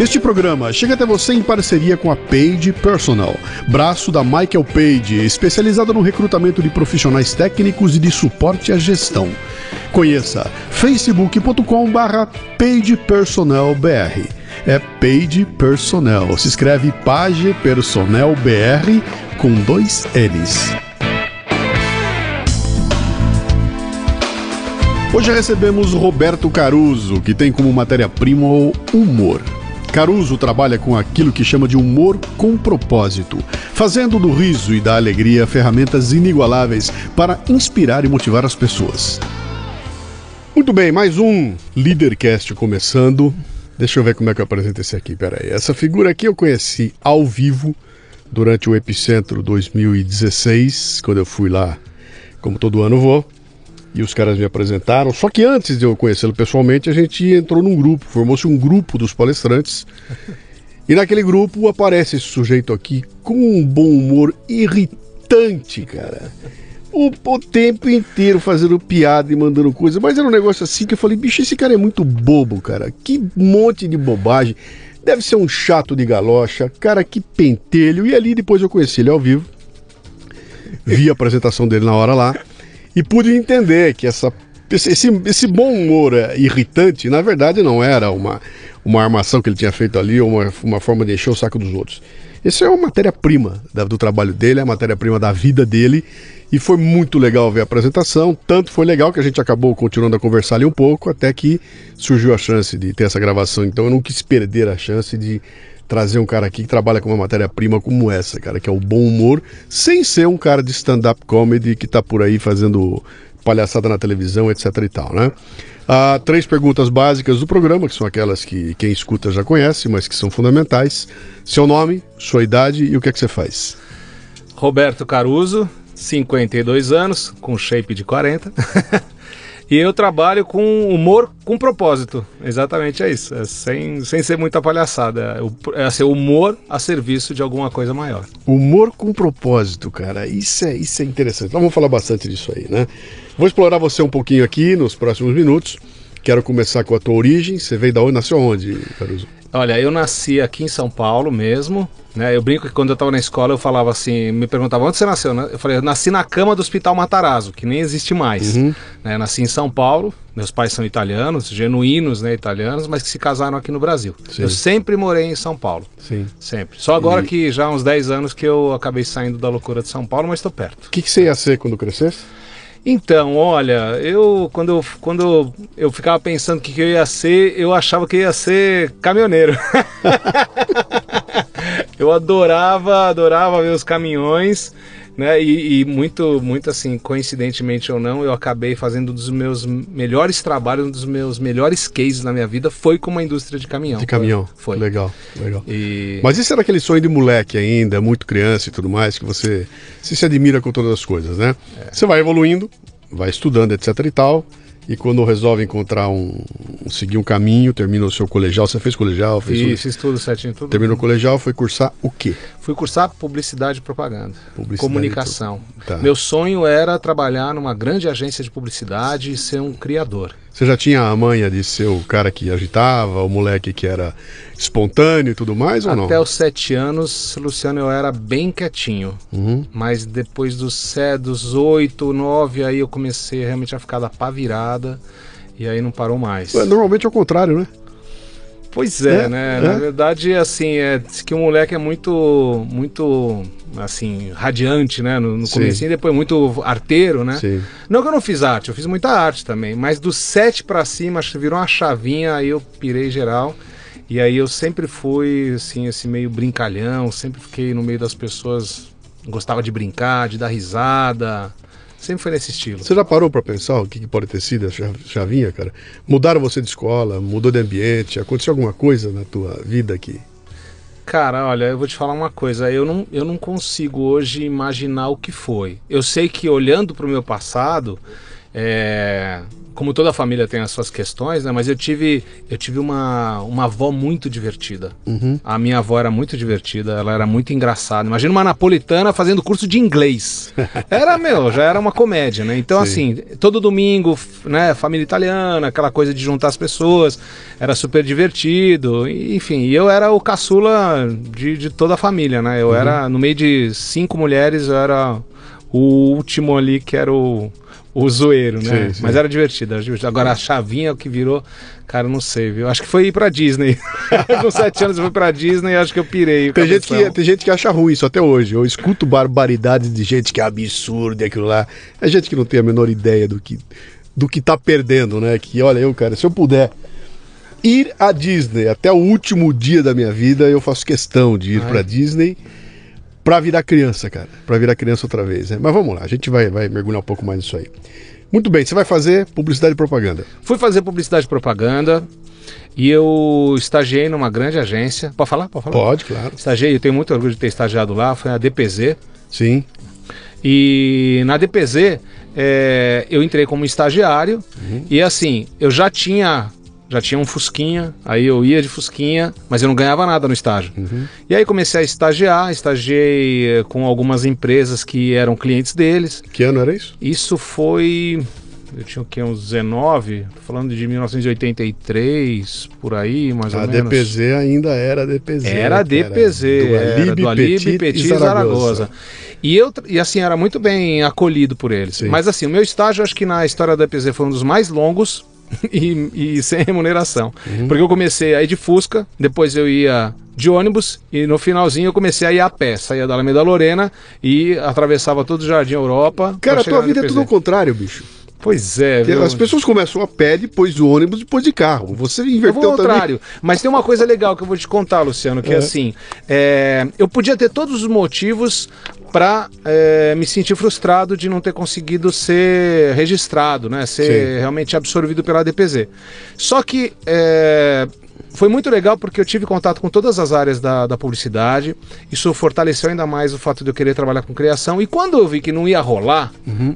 Este programa chega até você em parceria com a Page Personal, braço da Michael Page, especializada no recrutamento de profissionais técnicos e de suporte à gestão. Conheça facebook.com/barra pagepersonalbr. É Page Personnel. Se escreve Page Personnel BR com dois L's. Hoje recebemos Roberto Caruso, que tem como matéria-prima o humor. Caruso trabalha com aquilo que chama de humor com propósito, fazendo do riso e da alegria ferramentas inigualáveis para inspirar e motivar as pessoas. Muito bem, mais um Leadercast começando. Deixa eu ver como é que eu apresento esse aqui. Pera aí. Essa figura aqui eu conheci ao vivo durante o Epicentro 2016, quando eu fui lá, como todo ano vou e os caras me apresentaram. Só que antes de eu conhecê-lo pessoalmente, a gente entrou num grupo, formou-se um grupo dos palestrantes. E naquele grupo aparece esse sujeito aqui com um bom humor irritante, cara. O, o tempo inteiro fazendo piada e mandando coisa, mas era um negócio assim que eu falei: bicho, esse cara é muito bobo, cara. Que monte de bobagem. Deve ser um chato de galocha, cara, que pentelho. E ali depois eu conheci ele ao vivo. Vi a apresentação dele na hora lá e pude entender que essa, esse, esse bom humor é, irritante, na verdade, não era uma, uma armação que ele tinha feito ali ou uma, uma forma de encher o saco dos outros. Isso é uma matéria-prima do trabalho dele, é a matéria-prima da vida dele. E foi muito legal ver a apresentação. Tanto foi legal que a gente acabou continuando a conversar ali um pouco, até que surgiu a chance de ter essa gravação. Então eu não quis perder a chance de trazer um cara aqui que trabalha com uma matéria-prima como essa, cara, que é o bom humor, sem ser um cara de stand-up comedy que tá por aí fazendo palhaçada na televisão, etc e tal, né? Ah, três perguntas básicas do programa, que são aquelas que quem escuta já conhece, mas que são fundamentais. Seu nome, sua idade e o que é que você faz? Roberto Caruso, 52 anos, com shape de 40. E eu trabalho com humor com propósito. Exatamente é isso. É sem, sem ser muita palhaçada. É, é assim, humor a serviço de alguma coisa maior. Humor com propósito, cara. Isso é, isso é interessante. Então vamos falar bastante disso aí, né? Vou explorar você um pouquinho aqui nos próximos minutos. Quero começar com a tua origem. Você veio da onde? Nasceu onde, Caruso? Olha, eu nasci aqui em São Paulo mesmo, né? Eu brinco que quando eu estava na escola eu falava assim, me perguntavam onde você nasceu, né? Eu falei, eu nasci na cama do Hospital Matarazzo, que nem existe mais. Uhum. Né? Nasci em São Paulo, meus pais são italianos, genuínos, né, italianos, mas que se casaram aqui no Brasil. Sim. Eu sempre morei em São Paulo. Sim. Sempre. Só agora e... que já há uns 10 anos que eu acabei saindo da loucura de São Paulo, mas estou perto. O que, que você ia ser quando crescesse? Então, olha, eu quando, quando eu ficava pensando o que, que eu ia ser, eu achava que eu ia ser caminhoneiro. eu adorava, adorava ver os caminhões. Né? E, e, muito, muito assim, coincidentemente ou não, eu acabei fazendo um dos meus melhores trabalhos, um dos meus melhores cases na minha vida foi com uma indústria de caminhão. De caminhão. Foi. Legal, legal. E... Mas isso era aquele sonho de moleque ainda, muito criança e tudo mais, que você se, se admira com todas as coisas, né? É. Você vai evoluindo, vai estudando, etc e tal e quando resolve encontrar um. seguir um caminho, termina o seu colegial. Você fez colegial? Fez Fiz, fiz tudo certinho, tudo. Terminou o colegial, foi cursar o quê? Fui cursar publicidade e propaganda. Publicidade comunicação. Tá. Meu sonho era trabalhar numa grande agência de publicidade e ser um criador. Você já tinha a manha de ser o cara que agitava, o moleque que era espontâneo e tudo mais ou Até não? Até os sete anos, Luciano, eu era bem quietinho. Uhum. Mas depois dos, dos oito, nove, aí eu comecei realmente a ficar da pá virada. E aí não parou mais. Normalmente é o contrário, né? Pois é, É, né? é. Na verdade, assim, é, diz que o moleque é muito, muito, assim, radiante, né? No, no Sim. comecinho, depois muito arteiro, né? Sim. Não que eu não fiz arte, eu fiz muita arte também, mas do 7 pra cima, acho que virou uma chavinha, aí eu pirei geral. E aí eu sempre fui, assim, esse meio brincalhão, sempre fiquei no meio das pessoas, gostava de brincar, de dar risada, sempre foi nesse estilo. Você já parou pra pensar o que, que pode ter sido a cha- chavinha, cara? Mudaram você de escola, mudou de ambiente, aconteceu alguma coisa na tua vida aqui? Cara, olha, eu vou te falar uma coisa. Eu não, eu não consigo hoje imaginar o que foi. Eu sei que olhando para o meu passado, é, como toda família tem as suas questões, né? Mas eu tive, eu tive uma, uma avó muito divertida. A minha avó era muito divertida, ela era muito engraçada. Imagina uma napolitana fazendo curso de inglês. Era, meu, já era uma comédia, né? Então, Sim. assim, todo domingo, né? Família italiana, aquela coisa de juntar as pessoas, era super divertido. Enfim, e eu era o caçula de, de toda a família, né? Eu era, no meio de cinco mulheres, eu era o último ali que era o, o zoeiro, né? Sim, sim. Mas era divertido, era divertido. Agora a chavinha que virou, cara, não sei, viu? Acho que foi ir pra Disney. Com sete anos eu fui pra Disney e acho que eu pirei. Tem gente, que, tem gente que acha ruim isso até hoje. Eu escuto barbaridades de gente que é absurdo e aquilo lá. É gente que não tem a menor ideia do que, do que tá perdendo, né? Que olha, eu, cara, se eu puder ir à Disney até o último dia da minha vida, eu faço questão de ir Ai. pra Disney pra virar criança, cara. Pra virar criança outra vez, né? Mas vamos lá, a gente vai, vai mergulhar um pouco mais nisso aí. Muito bem, você vai fazer publicidade e propaganda. Fui fazer publicidade e propaganda e eu estagiei numa grande agência. Pode falar? Pode falar? Pode, claro. Estagiei, eu tenho muito orgulho de ter estagiado lá, foi a DPZ. Sim. E na DPZ é, eu entrei como estagiário e assim, eu já tinha já tinha um Fusquinha, aí eu ia de Fusquinha, mas eu não ganhava nada no estágio. E aí comecei a estagiar, estagiei eh, com algumas empresas que eram clientes deles. Que ano era isso? Isso foi. Eu tinha o quê? Uns 19? Tô falando de 1983, por aí, mais ou A menos. DPZ ainda era DPZ. Era que DPZ, do era Alib, do Alib, Petit, Petit, e e Zaragoza. E eu, e assim, era muito bem acolhido por eles. Sim. Mas assim, o meu estágio, acho que na história da DPZ foi um dos mais longos e, e sem remuneração. Uhum. Porque eu comecei a ir de Fusca, depois eu ia de ônibus e no finalzinho eu comecei a ir a pé. Saía da Alameda Lorena e atravessava todo o Jardim Europa. Cara, a tua vida é tudo ao contrário, bicho. Pois é, viu? As pessoas começam a pé, depois do ônibus, depois de carro. Você Eu vou inverteu ao também. contrário. Mas tem uma coisa legal que eu vou te contar, Luciano, que é, É. assim, é, eu podia ter todos os motivos para me sentir frustrado de não ter conseguido ser registrado, né? Ser Sim. realmente absorvido pela DPZ. Só que é, foi muito legal porque eu tive contato com todas as áreas da, da publicidade. Isso fortaleceu ainda mais o fato de eu querer trabalhar com criação. E quando eu vi que não ia rolar,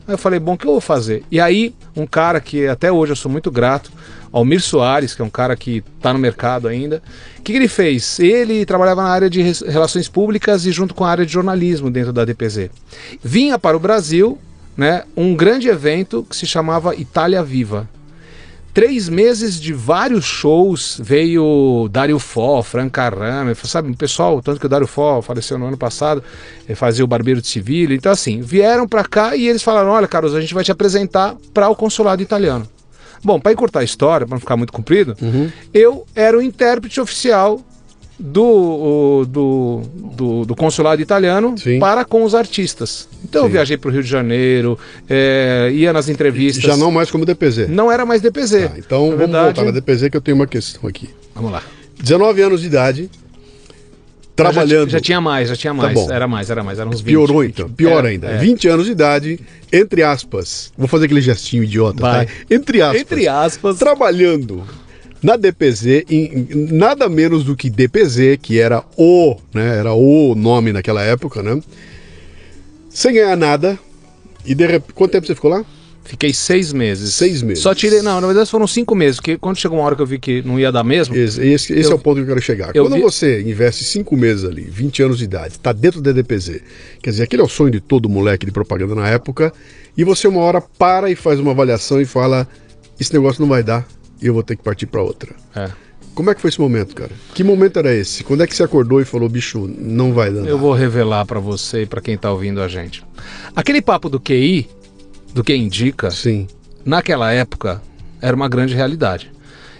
aí eu falei, bom, o que eu vou fazer? E aí, um cara que até hoje eu sou muito grato, Almir Soares, que é um cara que está no mercado ainda. O que, que ele fez? Ele trabalhava na área de relações públicas e junto com a área de jornalismo dentro da DPZ. Vinha para o Brasil né, um grande evento que se chamava Itália Viva. Três meses de vários shows, veio Dario Fó, Frank Carrame, sabe, o pessoal, tanto que o Dario Fó faleceu no ano passado, eh, fazia o Barbeiro de Civil, então assim, vieram para cá e eles falaram, olha Carlos, a gente vai te apresentar para o consulado italiano. Bom, para encurtar a história, para não ficar muito comprido, eu era o intérprete oficial do, do, do, do consulado italiano Sim. para com os artistas. Então eu Sim. viajei para o Rio de Janeiro, eh, ia nas entrevistas. Já não mais como DPZ. Não era mais DPZ. Tá, então Na vamos verdade- voltar na DPZ que eu tenho uma questão aqui. Vamos lá. 19 anos de idade, trabalhando. Já, já tinha mais, já tinha mais. bom. era mais, era mais. Era uns 20. Piorou 20. então, pior É, ainda. é. 20 anos de idade, entre aspas. Vou fazer aquele gestinho idiota, Vai. tá? Entre aspas. Entre aspas. Trabalhando na DPZ, em, nada menos do que DPZ, que era o, né? Era o nome naquela época, né? Sem ganhar nada. E de repente. Quanto tempo você ficou lá? Fiquei seis meses. Seis meses. Só tirei. Não, na verdade foram cinco meses, porque quando chegou uma hora que eu vi que não ia dar mesmo. Esse, esse, esse Eu- é o ponto que eu quero chegar. eu Quando vi- você investe cinco meses ali, 20 anos de idade, tá dentro da DPZ, quer dizer, aquele é o sonho de todo moleque de propaganda na época, e você uma hora para e faz uma avaliação e fala: esse negócio não vai dar, e eu vou ter que partir para outra. É. Como é que foi esse momento, cara? Que momento era esse? Quando é que você acordou e falou, bicho, não vai dar? Eu vou revelar pra você e pra quem tá ouvindo a gente. Aquele papo do QI, do que indica, Sim. naquela época era uma grande realidade.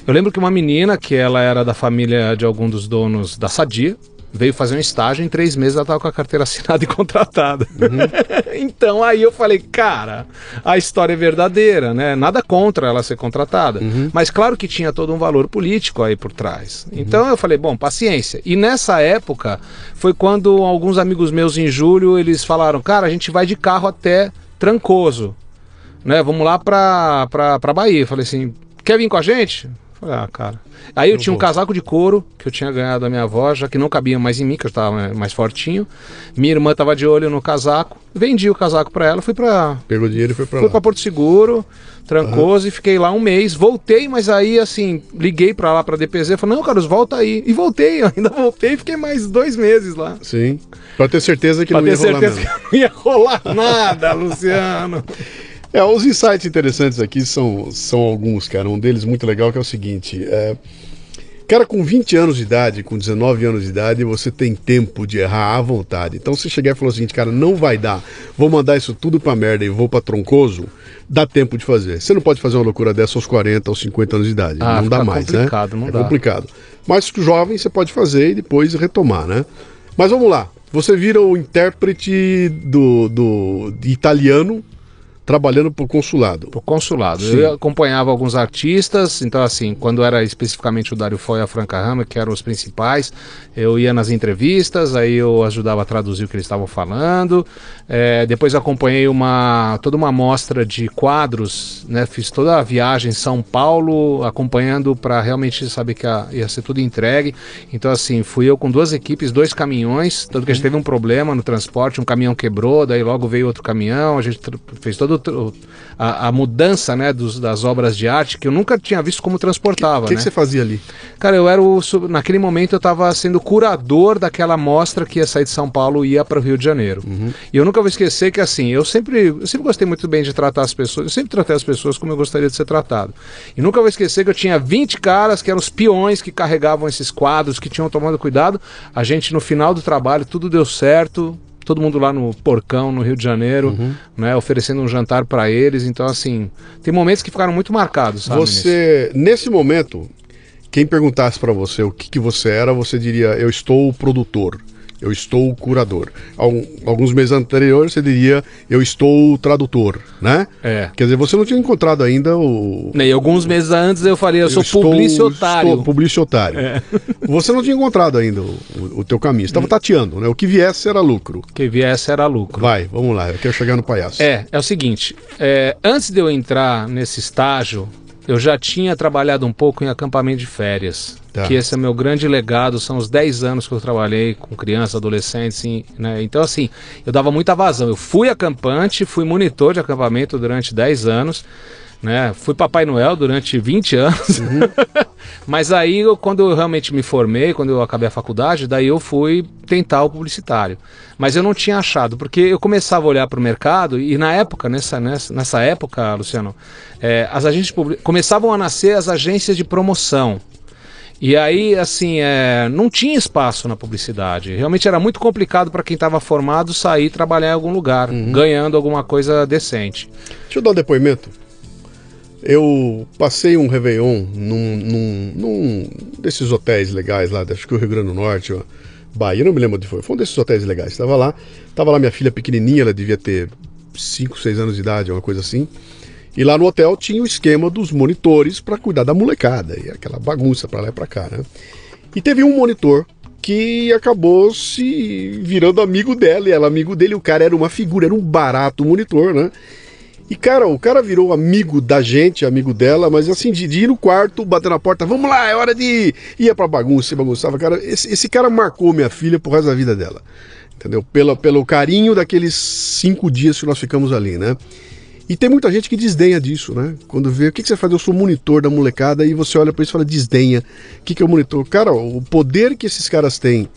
Eu lembro que uma menina, que ela era da família de algum dos donos da Sadia, veio fazer um estágio, em três meses ela estava com a carteira assinada e contratada. Uhum. então aí eu falei, cara, a história é verdadeira, né? Nada contra ela ser contratada. Uhum. Mas claro que tinha todo um valor político aí por trás. Uhum. Então eu falei, bom, paciência. E nessa época foi quando alguns amigos meus em julho, eles falaram, cara, a gente vai de carro até Trancoso. Né? Vamos lá pra, pra, pra Bahia. Eu falei assim, quer vir com a gente? Falei, ah, cara. Aí eu, eu tinha um casaco de couro que eu tinha ganhado da minha avó, já que não cabia mais em mim, que eu estava mais fortinho. Minha irmã estava de olho no casaco. Vendi o casaco para ela, fui para Pegou dinheiro e foi para lá. Fui para Porto Seguro, Trancoso uhum. e fiquei lá um mês. Voltei, mas aí assim, liguei para lá para DPZ, falei: "Não, Carlos, volta aí". E voltei, ainda voltei, fiquei mais dois meses lá. Sim. Para ter certeza que pra não ia rolar certeza que não ia rolar nada, Luciano. É, os insights interessantes aqui são, são alguns, cara. Um deles muito legal que é o seguinte: é, cara, com 20 anos de idade, com 19 anos de idade, você tem tempo de errar à vontade. Então, se chegar e falar o seguinte, cara, não vai dar, vou mandar isso tudo pra merda e vou pra troncoso, dá tempo de fazer. Você não pode fazer uma loucura dessa aos 40, aos 50 anos de idade. Ah, não dá mais, né? Não é dá. complicado. Mas jovem você pode fazer e depois retomar, né? Mas vamos lá. Você vira o intérprete do, do italiano trabalhando para o consulado. Para o consulado. Sim. Eu acompanhava alguns artistas, então assim, quando era especificamente o Dário Foy e a Franca Rama, que eram os principais, eu ia nas entrevistas, aí eu ajudava a traduzir o que eles estavam falando. É, depois acompanhei uma toda uma mostra de quadros, né? Fiz toda a viagem em São Paulo, acompanhando para realmente saber que a, ia ser tudo entregue. Então assim, fui eu com duas equipes, dois caminhões, tanto que a gente teve um problema no transporte, um caminhão quebrou, daí logo veio outro caminhão, a gente fez todo a, a mudança né, dos, das obras de arte que eu nunca tinha visto como transportava. O que, né? que, você fazia ali? Cara, eu era o. Naquele momento eu estava sendo curador daquela mostra que ia sair de São Paulo e ia para o Rio de Janeiro. Uhum. E eu nunca vou esquecer que assim, eu sempre, eu sempre gostei muito bem de tratar as pessoas, eu sempre tratei as pessoas como eu gostaria de ser tratado. E nunca vou esquecer que eu tinha 20 caras que eram os peões que carregavam esses quadros, que tinham tomado cuidado. A gente, no final do trabalho, tudo deu certo todo mundo lá no Porcão, no Rio de Janeiro, uhum. né, oferecendo um jantar para eles. Então, assim, tem momentos que ficaram muito marcados, sabe? Você, nesse momento, quem perguntasse para você o que, que você era, você diria: Eu estou produtor eu estou curador. Alguns meses anteriores você diria, eu estou tradutor, né? É. Quer dizer, você não tinha encontrado ainda o. E alguns meses antes eu falei, eu, eu sou estou, publicitário. Estou publicitário. É. Você não tinha encontrado ainda o, o teu caminho, estava hum. tateando, né? O que viesse era lucro. O que viesse era lucro. Vai, vamos lá, eu quero chegar no palhaço. É, é o seguinte, é, antes de eu entrar nesse estágio, eu já tinha trabalhado um pouco em acampamento de férias. Tá. Que esse é meu grande legado, são os 10 anos que eu trabalhei com crianças, adolescentes, né? Então, assim, eu dava muita vazão. Eu fui acampante, fui monitor de acampamento durante 10 anos né? Fui Papai Noel durante 20 anos. Uhum. Mas aí, eu, quando eu realmente me formei, quando eu acabei a faculdade, daí eu fui tentar o publicitário. Mas eu não tinha achado, porque eu começava a olhar para o mercado e na época, nessa, nessa, nessa época, Luciano, é, as agências começavam a nascer as agências de promoção. E aí, assim, é, não tinha espaço na publicidade. Realmente era muito complicado para quem estava formado sair trabalhar em algum lugar, uhum. ganhando alguma coisa decente. Deixa eu dar um depoimento. Eu passei um Réveillon num, num, num, desses hotéis legais lá, acho que o Rio Grande do Norte, ó, Bahia, não me lembro onde foi. Foi um desses hotéis legais. Estava lá, estava lá minha filha pequenininha, ela devia ter 5, 6 anos de idade, uma coisa assim. E lá no hotel tinha o esquema dos monitores para cuidar da molecada, e aquela bagunça para lá e para cá, né? E teve um monitor que acabou se virando amigo dela, e ela amigo dele, o cara era uma figura, era um barato monitor, né? E, cara, o cara virou amigo da gente, amigo dela, mas assim, de, de ir no quarto, bater na porta, vamos lá, é hora de ir. Ia pra bagunça, bagunçava. Cara, esse, esse cara marcou minha filha por resto da vida dela. Entendeu? Pelo, pelo carinho daqueles cinco dias que nós ficamos ali, né? E tem muita gente que desdenha disso, né? Quando vê o que, que você faz, eu sou monitor da molecada, e você olha para isso e fala, desdenha. O que, que é o monitor? Cara, o poder que esses caras têm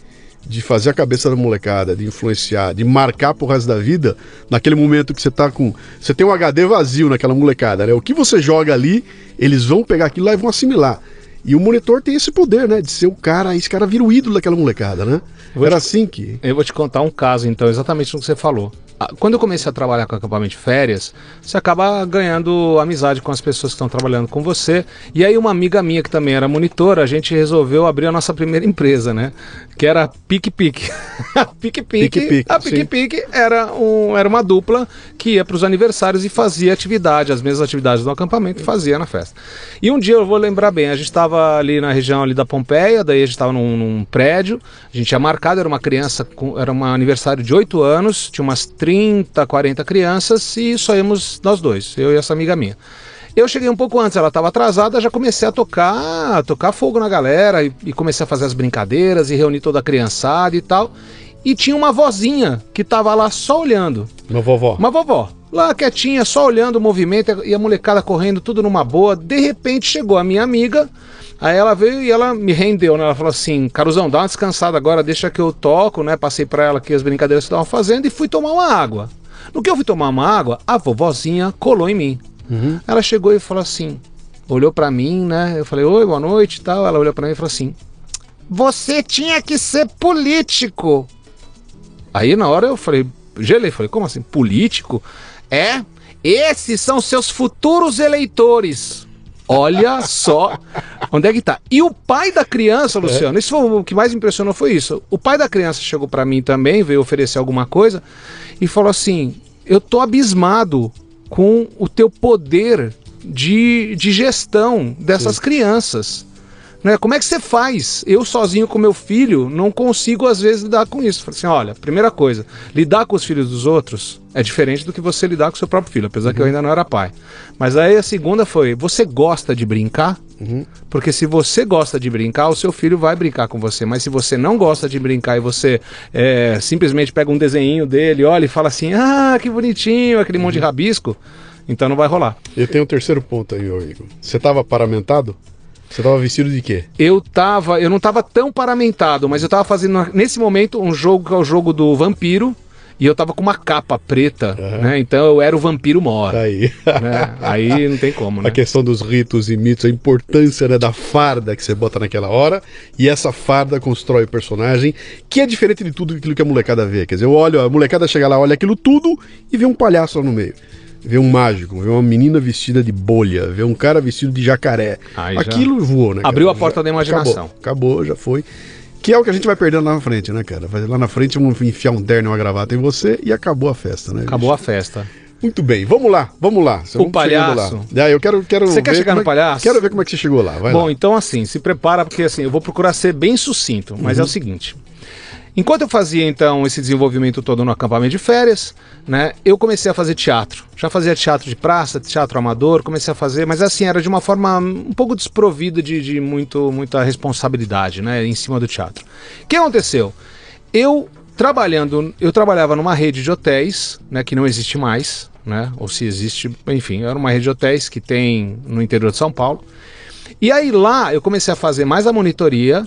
de fazer a cabeça da molecada, de influenciar, de marcar pro resto da vida, naquele momento que você tá com. Você tem um HD vazio naquela molecada, né? O que você joga ali, eles vão pegar aquilo lá e vão assimilar. E o monitor tem esse poder, né? De ser o cara, esse cara vira o ídolo daquela molecada, né? Era te, assim que. Eu vou te contar um caso, então, exatamente no que você falou. Quando eu comecei a trabalhar com acampamento de férias, você acaba ganhando amizade com as pessoas que estão trabalhando com você. E aí uma amiga minha que também era monitora, a gente resolveu abrir a nossa primeira empresa, né? Que era Pique Pique. Pique Pique. A Pique Pique era, um, era uma dupla que ia para os aniversários e fazia atividade, as mesmas atividades do acampamento fazia na festa. E um dia eu vou lembrar bem, a gente estava ali na região ali da Pompeia, daí a gente estava num, num, prédio, a gente tinha marcado, era uma criança, com, era um aniversário de 8 anos, tinha umas 30, 40 crianças e só íamos nós dois, eu e essa amiga minha. Eu cheguei um pouco antes, ela estava atrasada, já comecei a tocar, a tocar fogo na galera e, e, comecei a fazer as brincadeiras e reunir toda a criançada e tal. E tinha uma vozinha que estava lá só olhando. Uma vovó. Uma vovó. Lá quietinha, só olhando o movimento e a molecada correndo tudo numa boa. De repente chegou a minha amiga, Aí ela veio e ela me rendeu, né? Ela falou assim: Caruzão, dá uma descansada agora, deixa que eu toco, né? Passei para ela aqui as brincadeiras que estavam fazendo e fui tomar uma água. No que eu fui tomar uma água, a vovozinha colou em mim. Uhum. Ela chegou e falou assim: olhou para mim, né? Eu falei: Oi, boa noite e tal. Ela olhou para mim e falou assim: Você tinha que ser político. Aí na hora eu falei: Gelei, falei: Como assim? Político? É, esses são seus futuros eleitores. Olha só onde é que tá. E o pai da criança, Luciano, é. isso foi o que mais impressionou foi isso. O pai da criança chegou para mim também, veio oferecer alguma coisa e falou assim: "Eu tô abismado com o teu poder de, de gestão dessas Sim. crianças. Né? Como é que você faz? Eu sozinho com meu filho não consigo às vezes lidar com isso. Falei assim, olha, primeira coisa, lidar com os filhos dos outros é diferente do que você lidar com seu próprio filho, apesar uhum. que eu ainda não era pai. Mas aí a segunda foi, você gosta de brincar? Uhum. Porque se você gosta de brincar, o seu filho vai brincar com você. Mas se você não gosta de brincar e você é, simplesmente pega um desenho dele, olha e fala assim, ah, que bonitinho, aquele uhum. monte de uhum. rabisco, então não vai rolar. Eu tenho um terceiro ponto aí, Igor. Você estava paramentado? Você tava vestido de quê? Eu tava, eu não tava tão paramentado, mas eu tava fazendo nesse momento um jogo que é o jogo do vampiro. E eu tava com uma capa preta, uhum. né? Então eu era o vampiro mor. Tá aí. Né? Aí não tem como, né? A questão dos ritos e mitos, a importância né, da farda que você bota naquela hora. E essa farda constrói o personagem, que é diferente de tudo aquilo que a molecada vê. Quer dizer, eu olho, a molecada chega lá, olha aquilo tudo e vê um palhaço lá no meio ver um mágico, ver uma menina vestida de bolha, ver um cara vestido de jacaré. Aí Aquilo já... voou, né? Cara? Abriu a porta já... da imaginação. Acabou, acabou, já foi. Que é o que a gente vai perdendo lá na frente, né, cara? Lá na frente vamos enfiar um terno e uma gravata em você e acabou a festa, né? Acabou bicho? a festa. Muito bem, vamos lá, vamos lá. o vamos palhaço. Lá. Ah, eu quero, quero você quer chegar no é, palhaço? Quero ver como é que você chegou lá. Vai Bom, lá. então assim, se prepara, porque assim, eu vou procurar ser bem sucinto, mas uhum. é o seguinte. Enquanto eu fazia então esse desenvolvimento todo no acampamento de férias, né, eu comecei a fazer teatro. Já fazia teatro de praça, teatro amador, comecei a fazer, mas assim, era de uma forma um pouco desprovida de, de muito, muita responsabilidade né, em cima do teatro. O que aconteceu? Eu trabalhando, eu trabalhava numa rede de hotéis, né, que não existe mais, né, ou se existe, enfim, era uma rede de hotéis que tem no interior de São Paulo. E aí lá eu comecei a fazer mais a monitoria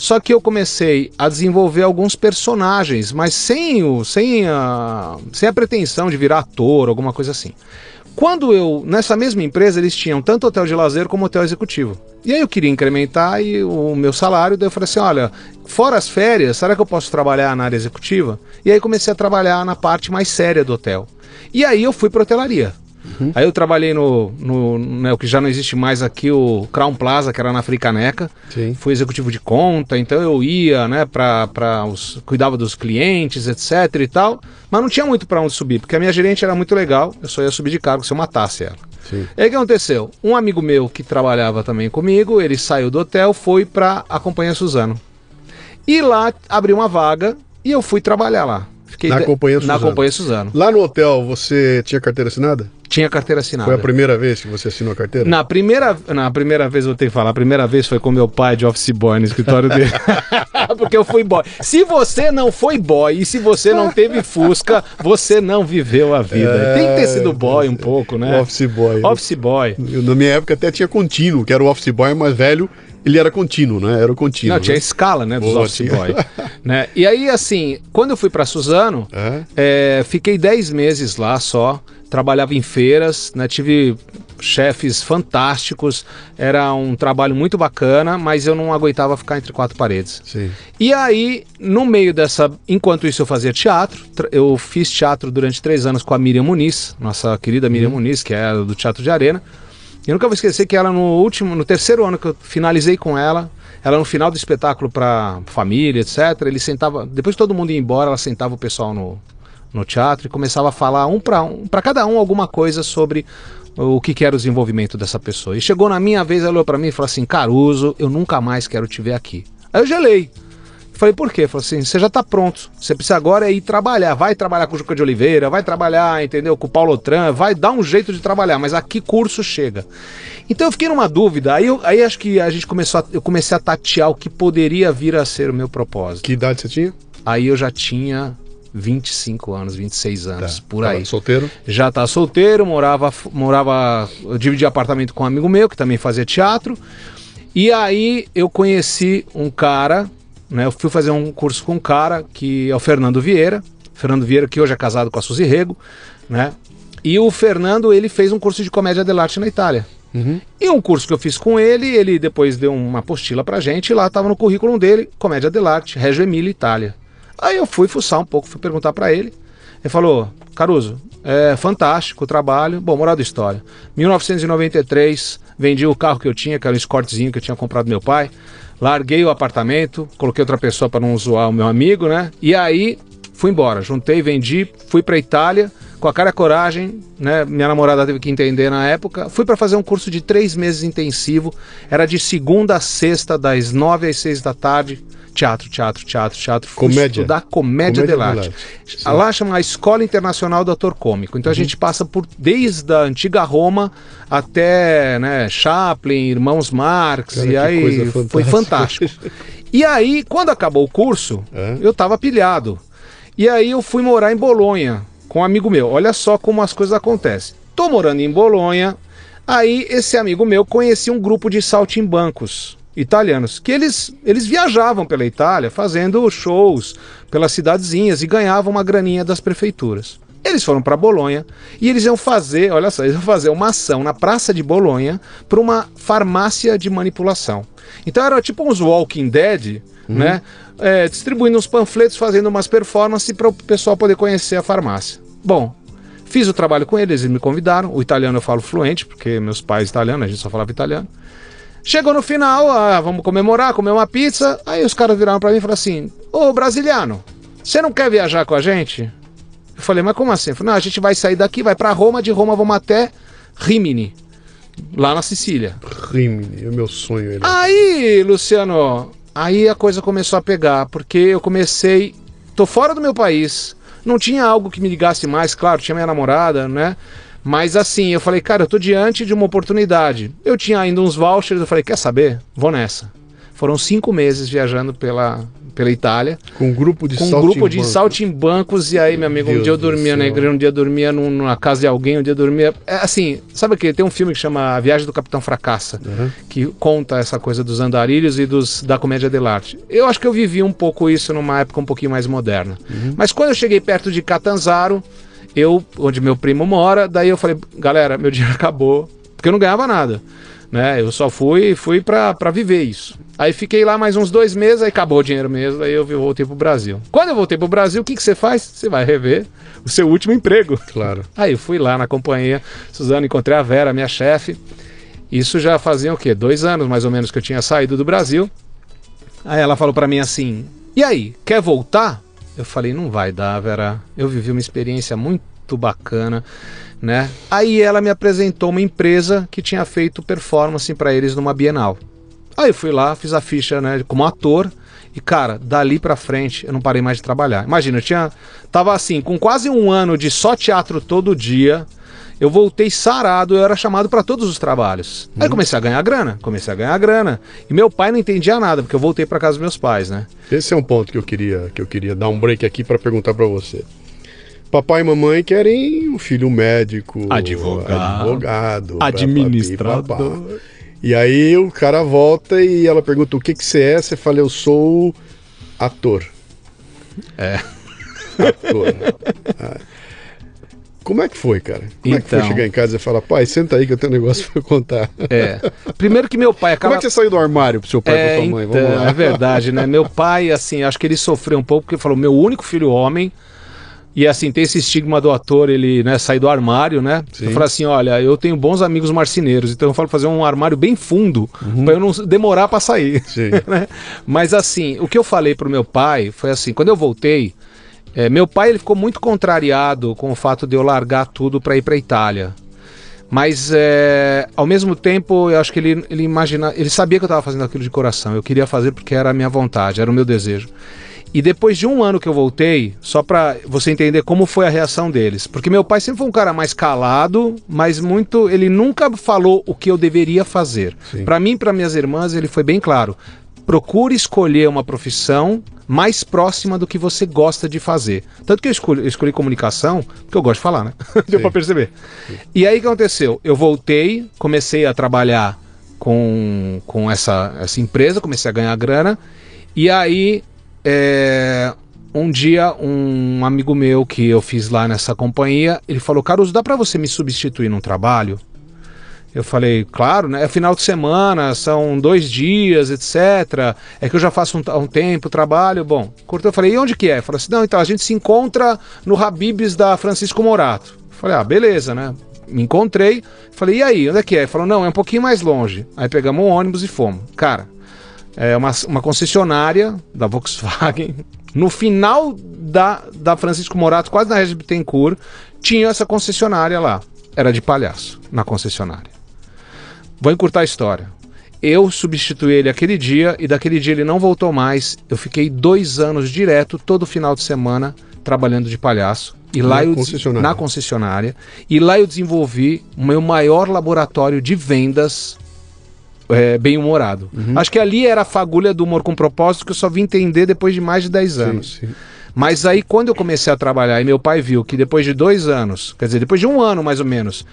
só que eu comecei a desenvolver alguns personagens, mas sem, o, sem, a, sem a pretensão de virar ator, alguma coisa assim. Quando eu, nessa mesma empresa, eles tinham tanto hotel de lazer como hotel executivo. E aí eu queria incrementar e o meu salário, daí eu falei assim, olha, fora as férias, será que eu posso trabalhar na área executiva? E aí comecei a trabalhar na parte mais séria do hotel. E aí eu fui para hotelaria. Uhum. Aí eu trabalhei no, no né, o que já não existe mais aqui, o Crown Plaza, que era na Fricaneca. Sim. Fui executivo de conta, então eu ia, né, para os. cuidava dos clientes, etc e tal. Mas não tinha muito para onde subir, porque a minha gerente era muito legal, eu só ia subir de cargo se eu matasse ela. Sim. E aí o que aconteceu? Um amigo meu que trabalhava também comigo, ele saiu do hotel, foi para a Companhia Suzano. E lá abriu uma vaga e eu fui trabalhar lá. Fiquei na Companhia Suzano. Na Companhia Suzano. Lá no hotel, você tinha carteira assinada? Tinha carteira assinada. Foi a primeira vez que você assinou a carteira? Na primeira, na primeira vez, eu tenho que falar, a primeira vez foi com meu pai de office boy no escritório dele. Porque eu fui boy. Se você não foi boy e se você não teve Fusca, você não viveu a vida. É, Tem que ter sido boy um pouco, né? Office boy. Office boy. Eu, na minha época até tinha contínuo, que era o office boy mais velho ele era contínuo, né? Era o contínuo. Não, tinha né? escala, né? Dos Office Boy. Né? E aí, assim, quando eu fui para Suzano, É? é, fiquei 10 meses lá só, trabalhava em feiras, né? tive chefes fantásticos, era um trabalho muito bacana, mas eu não aguentava ficar entre quatro paredes. Sim. E aí, no meio dessa. Enquanto isso, eu fazia teatro. Eu fiz teatro durante três anos com a Miriam Muniz, nossa querida Miriam Muniz, que é do Teatro de Arena. Eu nunca vou esquecer que ela, no último, no terceiro ano que eu finalizei com ela, ela no final do espetáculo para família, etc., ele sentava. Depois que todo mundo ia embora, ela sentava o pessoal no, no teatro e começava a falar um para um, para cada um alguma coisa sobre o que, que era o desenvolvimento dessa pessoa. E chegou na minha vez, ela olhou para mim e falou assim: Caruso, eu nunca mais quero te ver aqui. Aí eu gelei. Falei, por quê? Falei assim, você já tá pronto. Você precisa agora é ir trabalhar. Vai trabalhar com o Juca de Oliveira, vai trabalhar, entendeu? Com o Paulo Tran, vai dar um jeito de trabalhar, mas a que curso chega? Então eu fiquei numa dúvida. Aí, eu- aí acho que a gente começou a, eu comecei a tatear o que poderia vir a ser o meu propósito. Que idade você tinha? Aí eu já tinha 25 anos, 26 anos, por Tava aí. Solteiro? Já tá solteiro, morava, morava, eu dividi apartamento com um amigo meu que também fazia teatro. E aí eu conheci um cara, né? Eu fui fazer um curso com um cara que é o Fernando Vieira. Fernando Vieira que hoje é casado com a Suzy Rego, né? E o Fernando, ele fez um curso de comédia dell'arte na Itália. E um curso que eu fiz com ele, ele depois deu uma apostila pra gente e lá tava no currículo dele, comédia dell'arte, Reggio Emília, Itália. Aí eu fui fuçar um pouco, fui perguntar pra ele. Ele falou: Caruso, é fantástico o trabalho. Bom, moral da história. 1993, vendi o carro que eu tinha, que era um escortezinho que eu tinha comprado do meu pai. Larguei o apartamento, coloquei outra pessoa para não zoar o meu amigo, né? E aí fui embora. Juntei, vendi, fui pra Itália com a cara e a coragem, né? Minha namorada teve que entender na época. Fui para fazer um curso de três meses intensivo. Era de segunda a sexta, das nove às seis da tarde. Teatro, teatro, teatro, teatro. Fui Comédia. estudar comédia, Comédia dell'arte. dell'arte. Lá chama a Escola Internacional do Ator Cômico. Então a gente passa por desde a antiga Roma até né, Chaplin, Irmãos Marx, Cara, e aí coisa foi fantástica. fantástico. e aí, quando acabou o curso, É. eu tava pilhado. E aí eu fui morar em Bolonha com um amigo meu. Olha só como as coisas acontecem. Tô morando em Bolonha, aí esse amigo meu conhecia um grupo de saltimbancos italianos, que eles, eles viajavam pela Itália fazendo shows pelas cidadezinhas e ganhavam uma graninha das prefeituras. Eles foram para Bolonha e eles iam fazer, olha só, eles iam fazer uma ação na Praça de Bolonha para uma farmácia de manipulação. Então era tipo uns Walking Dead, né? É, distribuindo uns panfletos, fazendo umas performances para o pessoal poder conhecer a farmácia. Bom, fiz o trabalho com eles, eles me convidaram. O italiano eu falo fluente, porque meus pais italianos, a gente só falava italiano. Chegou no final, ah, vamos comemorar, comer uma pizza. Aí os caras viraram pra mim e falaram assim: Ô brasiliano, você não quer viajar com a gente? Eu falei, mas como assim? Eu falei, não, a gente vai sair daqui, vai pra Roma, de Roma vamos até Rimini, lá na Sicília. Rimini, é o meu sonho. Ele. Aí, Luciano, aí a coisa começou a pegar, porque eu comecei. Tô fora do meu país, não tinha algo que me ligasse mais, claro, tinha minha namorada, né? Mas assim, eu falei, cara, eu tô diante de uma oportunidade. Eu tinha ainda uns vouchers, eu falei, quer saber? Vou nessa. Foram cinco meses viajando pela, pela Itália, Com um grupo de com um grupo de saltimbancos. e aí, meu amigo, um Deus dia eu do dormia na igreja, um dia eu dormia num- numa casa de alguém, um dia eu dormia. É, assim, sabe que tem um filme que chama A Viagem do Capitão Fracassa, que conta essa coisa dos andarilhos e dos da comédia dell'arte. Eu acho que eu vivi um pouco isso numa época um pouquinho mais moderna. Mas quando eu cheguei perto de Catanzaro, eu, onde meu primo mora, daí eu falei, galera, meu dinheiro acabou, porque eu não ganhava nada. Né? Eu só fui fui pra pra viver isso. Aí fiquei lá mais uns dois meses, aí acabou o dinheiro mesmo, aí eu voltei pro Brasil. Quando eu voltei pro Brasil, o que, que você faz? Você vai rever o seu último emprego. Claro. Aí eu fui lá na companhia, Suzano, encontrei a Vera, minha chefe. Isso já fazia o quê? Dois anos mais ou menos que eu tinha saído do Brasil. Aí ela falou pra mim assim: E aí, quer voltar? Eu falei: Não vai dar, Vera. Eu vivi uma experiência muito bacana, né? Aí ela me apresentou uma empresa que tinha feito performance pra eles numa Bienal. Aí eu fui lá, fiz a ficha, né, como ator. E cara, dali pra frente eu não parei mais de trabalhar. Imagina, eu tinha tava assim, com quase um ano de só teatro todo dia. Eu voltei sarado, eu era chamado pra todos os trabalhos. Aí comecei a ganhar grana, comecei a ganhar grana. E meu pai não entendia nada, porque eu voltei pra casa dos meus pais, né? Esse é um ponto que eu queria, que eu queria dar um break aqui para perguntar para você. Papai e mamãe querem um filho médico, Advogado, advogado, administrador. E aí o cara volta e ela pergunta o que que você é, você fala eu sou ator. É. Ah, Como é que foi, cara? Como é que foi Então. chegar em casa e falar, pai, senta aí que eu tenho um negócio pra contar. É. Primeiro que meu pai Como acaba é que você saiu do armário pro seu pai e É, pra sua mãe? então, Vamos lá. é verdade, né? Meu pai, assim, acho que ele sofreu um pouco, porque falou, meu único filho homem, e assim, tem esse estigma do ator, ele, né, sair do armário, né? Sim. Eu falo assim, olha, eu tenho bons amigos marceneiros, então eu falo fazer um armário bem fundo, Uhum. pra eu não demorar pra sair. Sim. né? Mas assim, o que eu falei pro meu pai foi assim, quando eu voltei, eh, meu pai ele ficou muito contrariado com o fato de eu largar tudo para ir para Itália. Mas eh, ao mesmo tempo, eu acho que ele, ele imagina, ele sabia que eu estava fazendo aquilo de coração. Eu queria fazer porque era a minha vontade, era o meu desejo. E depois de um ano que eu voltei, só para você entender como foi a reação deles, porque meu pai sempre foi um cara mais calado, mas muito, ele nunca falou o que eu deveria fazer. Para mim, e para minhas irmãs, ele foi bem claro. Procure escolher uma profissão mais próxima do que você gosta de fazer. Tanto que eu escolhi, eu escolhi comunicação, porque eu gosto de falar, né? Deu Sim. para perceber. E aí o que aconteceu? Eu voltei, comecei a trabalhar com, com essa, essa empresa, comecei a ganhar grana, e aí é, um dia um amigo meu que eu fiz lá nessa companhia, ele falou, Caruso, dá para você me substituir num trabalho? Eu falei, claro, né? É final de semana, são dois dias, etc. É que eu já faço um, um tempo trabalho. Bom, cortou, eu falei, e onde que é? Falou assim, não, então a gente se encontra no Habibs da Francisco Morato. Eu falei, ah, beleza, né? Me encontrei, falei, e aí, onde é que é? Ele falou, não, é um pouquinho mais longe. Aí pegamos um ônibus e fomos. Cara, é uma, uma concessionária da Volkswagen. No final da, da Francisco Morato, quase na Regis Bittencourt, tinha essa concessionária lá. Era de palhaço, na concessionária. Vou encurtar a história. Eu substituí ele aquele dia e daquele dia ele não voltou mais. Eu fiquei dois anos direto, todo final de semana, trabalhando de palhaço. E lá Na eu des- concessionária. na concessionária. E lá eu desenvolvi o meu maior laboratório de vendas é, bem-humorado. Uhum. Acho que ali era a fagulha do humor com propósito que eu só vim entender depois de mais de 10 anos. Sim, sim. Mas aí, quando eu comecei a trabalhar e meu pai viu que depois de dois anos, quer dizer, depois de um ano mais ou menos,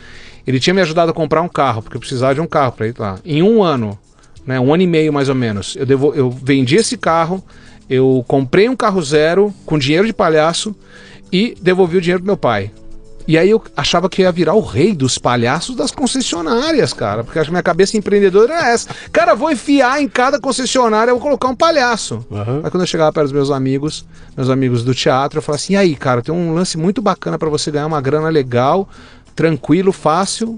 ele tinha me ajudado a comprar um carro, porque eu precisava de um carro para ir lá. Em um ano, né, um ano e meio mais ou menos, eu, devo, eu vendi esse carro, eu comprei um carro zero com dinheiro de palhaço e devolvi o dinheiro pro meu pai. E aí eu achava que ia virar o rei dos palhaços das concessionárias, cara. Porque acho que minha cabeça empreendedora era essa. Cara, vou enfiar em cada concessionária, eu vou colocar um palhaço. Aham. Aí quando eu chegava perto dos meus amigos, meus amigos do teatro, eu falava assim: e aí, cara, tem um lance muito bacana pra você ganhar uma grana legal, tranquilo, fácil.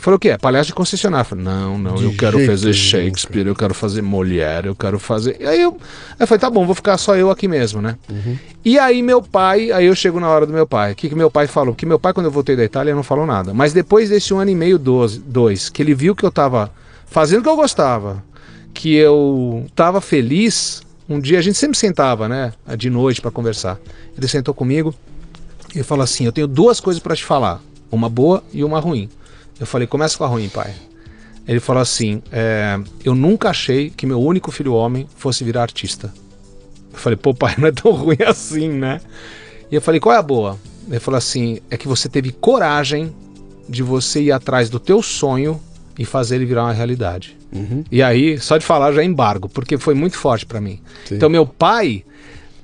Ele falou o quê? Palhaço de concessionária. Eu falei, não, não, De eu quero fazer Shakespeare, eu quero fazer Molière, eu quero fazer. E aí eu, eu falei, tá bom, vou ficar só eu aqui mesmo, né? E aí meu pai, aí eu chego na hora do meu pai. O que, que meu pai falou? Porque meu pai, quando eu voltei da Itália, não falou nada. Mas depois desse um ano e meio, dois, dois que ele viu que eu tava fazendo o que eu gostava, que eu tava feliz, um dia a gente sempre sentava, né? De noite pra conversar. Ele sentou comigo e falou assim: Eu tenho duas coisas pra te falar, uma boa e uma ruim. Eu falei: Começa com a ruim, pai. Ele falou assim: é, Eu nunca achei que meu único filho homem fosse virar artista. Eu falei: Pô, pai, não é tão ruim assim, né? E eu falei: Qual é a boa? Ele falou assim: É que você teve coragem de você ir atrás do teu sonho e fazer ele virar uma realidade. Uhum. E aí, só de falar já é embargo, porque foi muito forte pra mim. Sim. Então, meu pai,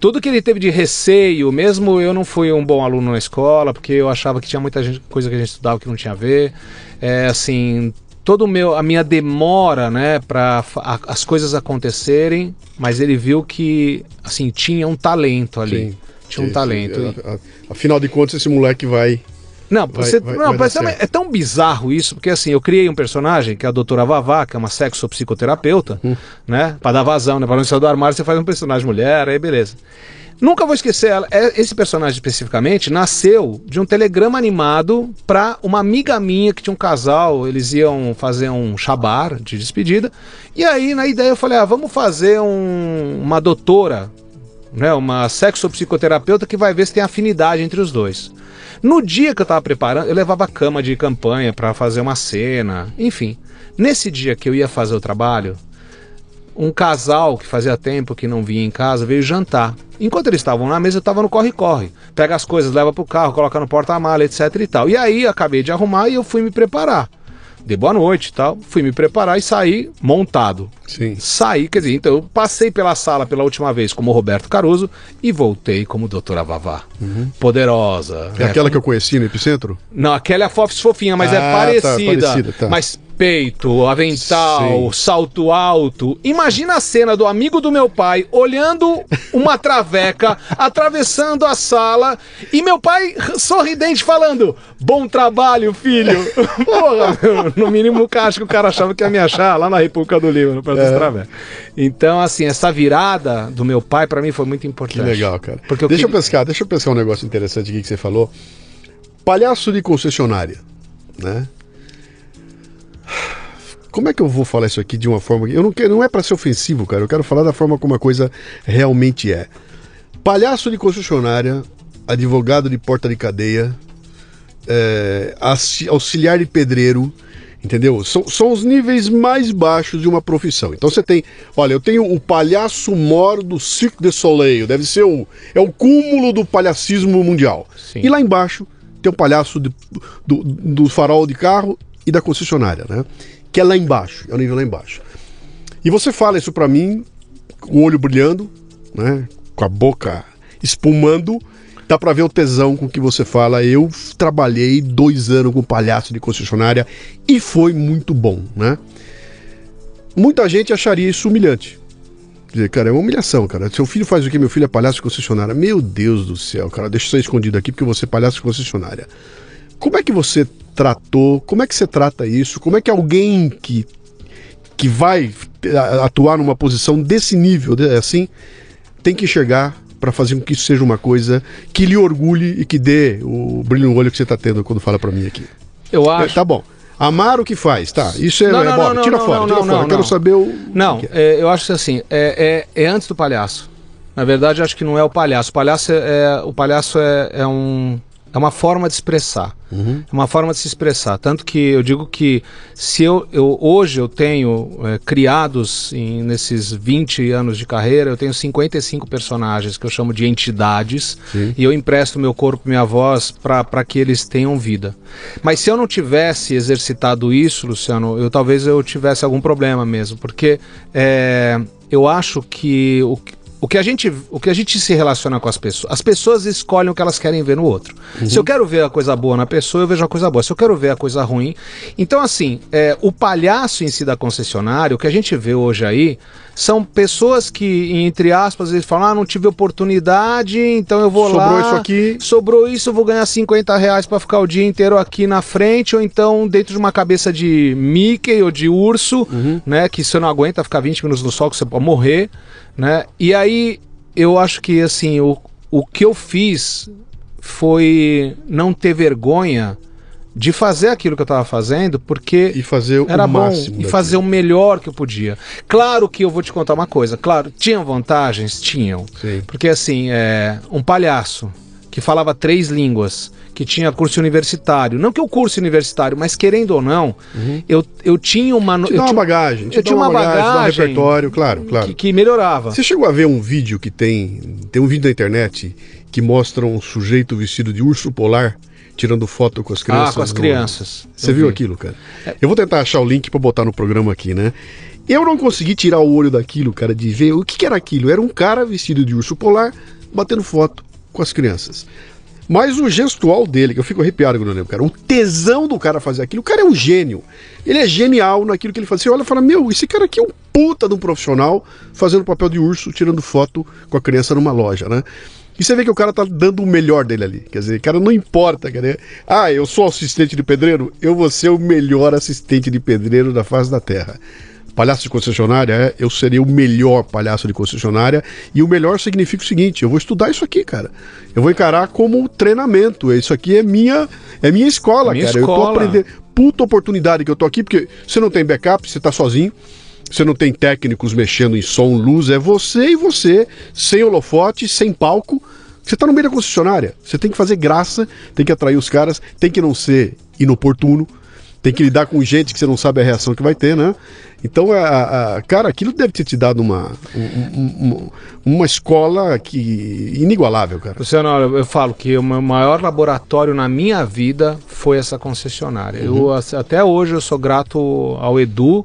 tudo que ele teve de receio, mesmo eu não fui um bom aluno na escola, porque eu achava que tinha muita gente, coisa que a gente estudava que não tinha a ver. É, assim, todo o meu, a minha demora, né, para as coisas acontecerem, mas ele viu que, assim, tinha um talento ali. Sim. Tinha um talento. sim. A- Afinal de contas, esse moleque vai. Não, Vai- você, vai- não vai mas dar também certo. é tão bizarro isso, porque assim, eu criei um personagem, que é a doutora Vavá, que é uma sexopsicoterapeuta, Hum. né? Pra dar vazão, né? Pra não sair do armário, você faz um personagem mulher, aí beleza. Nunca vou esquecer ela. é- Esse personagem especificamente nasceu de um telegrama animado pra uma amiga minha que tinha um casal, eles iam fazer um chabar de despedida. E aí, na ideia, eu falei: ah, vamos fazer um- uma doutora né, uma sexopsicoterapeuta que vai ver se tem afinidade entre os dois. No dia que eu tava preparando, eu levava cama de campanha para fazer uma cena, enfim. Nesse dia que eu ia fazer o trabalho, um casal que fazia tempo que não vinha em casa veio jantar. Enquanto eles estavam na mesa, eu estava no corre-corre. Pega as coisas, leva pro carro, coloca no porta-mala, etc e tal. E aí acabei de arrumar e eu fui me preparar dei boa noite e tal, fui me preparar e saí montado. Sim. Saí, quer dizer, então eu passei pela sala pela última vez como Roberto Caruso e voltei como doutora Vavá. Poderosa. É né? aquela que eu conheci no Epicentro? Não, aquela é a Fofs fofinha, mas é Ah, tá, parecida. parecida, tá. Mas peito, avental, Sim. salto alto. Imagina a cena do amigo do meu pai olhando uma traveca, atravessando a sala e meu pai sorridente falando: Bom trabalho, filho. Porra, no mínimo acho que o cara achava que ia me achar lá na República do Líbano, perto É. das travecas. Então, assim, essa virada do meu pai pra mim foi muito Que importante. legal, cara. Porque eu deixa eu pescar, deixa eu pescar um negócio interessante aqui que você falou. Palhaço de concessionária, né? Como é que eu vou falar isso aqui de uma forma que eu não quero, não é para ser ofensivo, cara. Eu quero falar da forma como a coisa realmente é. Palhaço de concessionária, advogado de porta de cadeia, é, auxi- auxiliar de pedreiro, entendeu? São, são os níveis mais baixos de uma profissão. Então você tem, olha, eu tenho o palhaço mor do Cirque du Soleil, deve ser o, é o cúmulo do palhacismo mundial. Sim. E lá embaixo tem o palhaço de- do, do farol de carro e da concessionária, né? Que é lá embaixo, é o nível lá embaixo. E você fala isso pra mim com o olho brilhando, né? Com a boca espumando. Dá pra ver o tesão com que você fala. Eu trabalhei dois anos com palhaço de concessionária e foi muito bom, né? Muita gente acharia isso humilhante. Dizer, cara, é uma humilhação, cara. Seu filho faz o que? Meu filho é palhaço de concessionária. Meu Deus do céu, cara, deixa isso aí escondido aqui porque você é palhaço de concessionária. Como é que você tratou? Como é que você trata isso? Como é que alguém que que vai a- atuar numa posição desse nível, assim, tem que enxergar para fazer com que isso seja uma coisa que lhe orgulhe e que dê o brilho no olho que você tá tendo quando fala para mim aqui. Eu É, acho. tá bom. Amar o que faz, tá? Isso é, Não, é não, não, tira não, fora, não, tira não, fora. não, Eu quero não. saber o Não, que é. é, eu acho que assim, é, é, é antes do palhaço. Na verdade, acho que não é o palhaço. O palhaço é, é- o palhaço é um, é uma forma de expressar. Uhum. É uma forma de se expressar. Tanto que eu digo que se eu, eu hoje eu tenho é, criados em- nesses 20 anos de carreira, eu tenho 55 personagens que eu chamo de entidades Sim. e eu empresto meu corpo, minha voz para que eles tenham vida. Mas se eu não tivesse exercitado isso, Luciano, eu talvez eu tivesse algum problema mesmo, porque é, eu acho que o, que- o que a gente o que a gente se relaciona com as pessoas, as pessoas escolhem o que elas querem ver no outro. Se eu quero ver a coisa boa na pessoa, eu vejo a coisa boa. Se eu quero ver a coisa ruim, então assim, é, o palhaço em si da concessionária, o que a gente vê hoje aí, são pessoas que, entre aspas, eles falam, ah, não tive oportunidade, então eu vou Sobrou lá. isso aqui. Sobrou isso, eu vou ganhar 50 reais pra ficar o dia inteiro aqui na frente, ou então dentro de uma cabeça de Mickey ou de urso, né? Que você não aguenta ficar 20 minutos no sol, que você pode morrer, né? E aí eu acho que assim, o, o que eu fiz foi não ter vergonha de fazer aquilo que eu estava fazendo, porque E fazer o era bom e fazer o melhor que eu podia. Claro que eu vou te contar uma coisa, claro, tinham vantagens? Tinham. Sim. Porque assim, é, um palhaço que falava três línguas, que tinha curso universitário, não que o curso universitário, mas querendo ou não, eu, eu tinha uma... Te eu uma bagagem, te eu tinha uma bagagem, dá um bagagem repertório, claro, claro. que, que melhorava. Você chegou a ver um vídeo que tem. Tem um vídeo na internet que mostra um sujeito vestido de urso polar tirando foto com as crianças. Ah, com as no- crianças. Você viu vi. aquilo, cara? Eu vou tentar achar o link pra botar no programa aqui, né? Eu não consegui tirar o olho daquilo, cara, de ver o que, que era aquilo. Era um cara vestido de urso polar batendo foto com as crianças. Mas o gestual dele, que eu fico arrepiado quando eu lembro, cara, o tesão do cara fazer aquilo, o cara é um gênio. Ele é genial naquilo que ele faz. Você olha e fala, meu, esse cara aqui é um puta de um profissional fazendo papel de urso, tirando foto com a criança numa loja, né? E você vê que o cara tá dando o melhor dele ali. Quer dizer, cara, não importa, cara. Ah, eu sou assistente de pedreiro, eu vou ser o melhor assistente de pedreiro da face da terra. Palhaço de concessionária, é, eu serei o melhor palhaço de concessionária. E o melhor significa o seguinte: eu vou estudar isso aqui, cara. Eu vou encarar como treinamento. Isso aqui é minha, é minha escola, Minha cara. Eu tô escola. aprendendo. Puta oportunidade que eu tô aqui, porque você não tem backup, você tá sozinho. Você não tem técnicos mexendo em som, luz, é você e você, sem holofote, sem palco. Você tá no meio da concessionária. Você tem que fazer graça, tem que atrair os caras, tem que não ser inoportuno, tem que lidar com gente que você não sabe a reação que vai ter, né? Então, a, a- cara, aquilo deve ter te dado uma, um- um- um- uma escola que inigualável, cara. Luciano, eu falo que o meu maior laboratório na minha vida foi essa concessionária. Eu, até hoje eu sou grato ao Edu,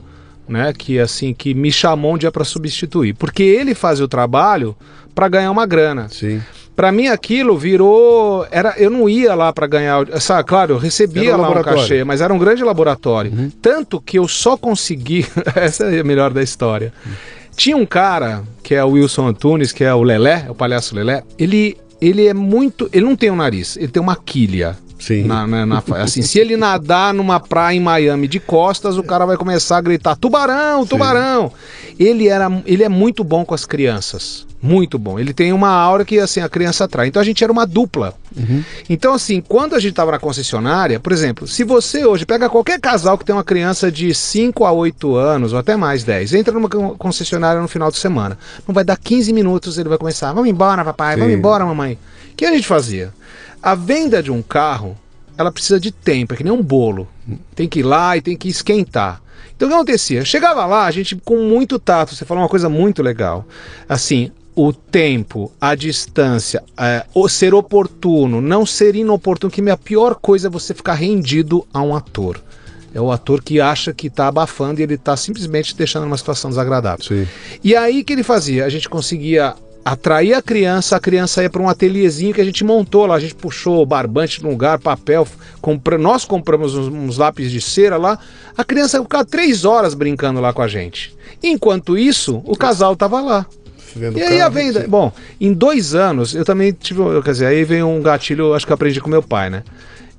né, que assim que me chamou um dia para substituir, porque ele fazia o trabalho para ganhar uma grana. Sim. Para mim aquilo virou, era, eu não ia lá para ganhar, sabe, claro, eu recebia um lá um cachê, mas era um grande laboratório, tanto que eu só consegui, essa é a melhor da história. Tinha um cara que é o Wilson Antunes, que é o Lelé, é o palhaço Lelé. Ele ele é muito, ele não tem um nariz, ele tem uma quilha. Sim. Na, na- na- assim, se ele nadar numa praia em Miami de costas, o cara vai começar a gritar: tubarão, tubarão. Ele, era, ele é muito bom com as crianças. Muito bom. Ele tem uma aura que assim a criança atrai. Então a gente era uma dupla. Então, assim, quando a gente estava na concessionária, por exemplo, se você hoje pega qualquer casal que tem uma criança de 5 a 8 anos, ou até mais 10, entra numa con- concessionária no final de semana. Não vai dar 15 minutos, ele vai começar: vamos embora, papai, vamos Sim. embora, mamãe. O que a gente fazia? A venda de um carro, ela precisa de tempo, é que nem um bolo. Tem que ir lá e tem que esquentar. Então o que acontecia? Chegava lá, a gente com muito tato, você falou uma coisa muito legal. Assim, o tempo, a distância, é, ser oportuno, não ser inoportuno, que a pior coisa é você ficar rendido a um ator. É o ator que acha que está abafando e ele está simplesmente deixando numa situação desagradável. Sim. E aí que ele fazia? A gente conseguia atrair a criança, a criança ia para um ateliêzinho que a gente montou lá, a gente puxou barbante no lugar, papel, compra, nós compramos uns, uns lápis de cera lá, a criança ia ficar três horas brincando lá com a gente. Enquanto isso, o casal tava lá. Vendo E aí a venda. Bom, em dois anos, eu também tive. Quer dizer, aí vem um gatilho, acho que eu aprendi com meu pai, né?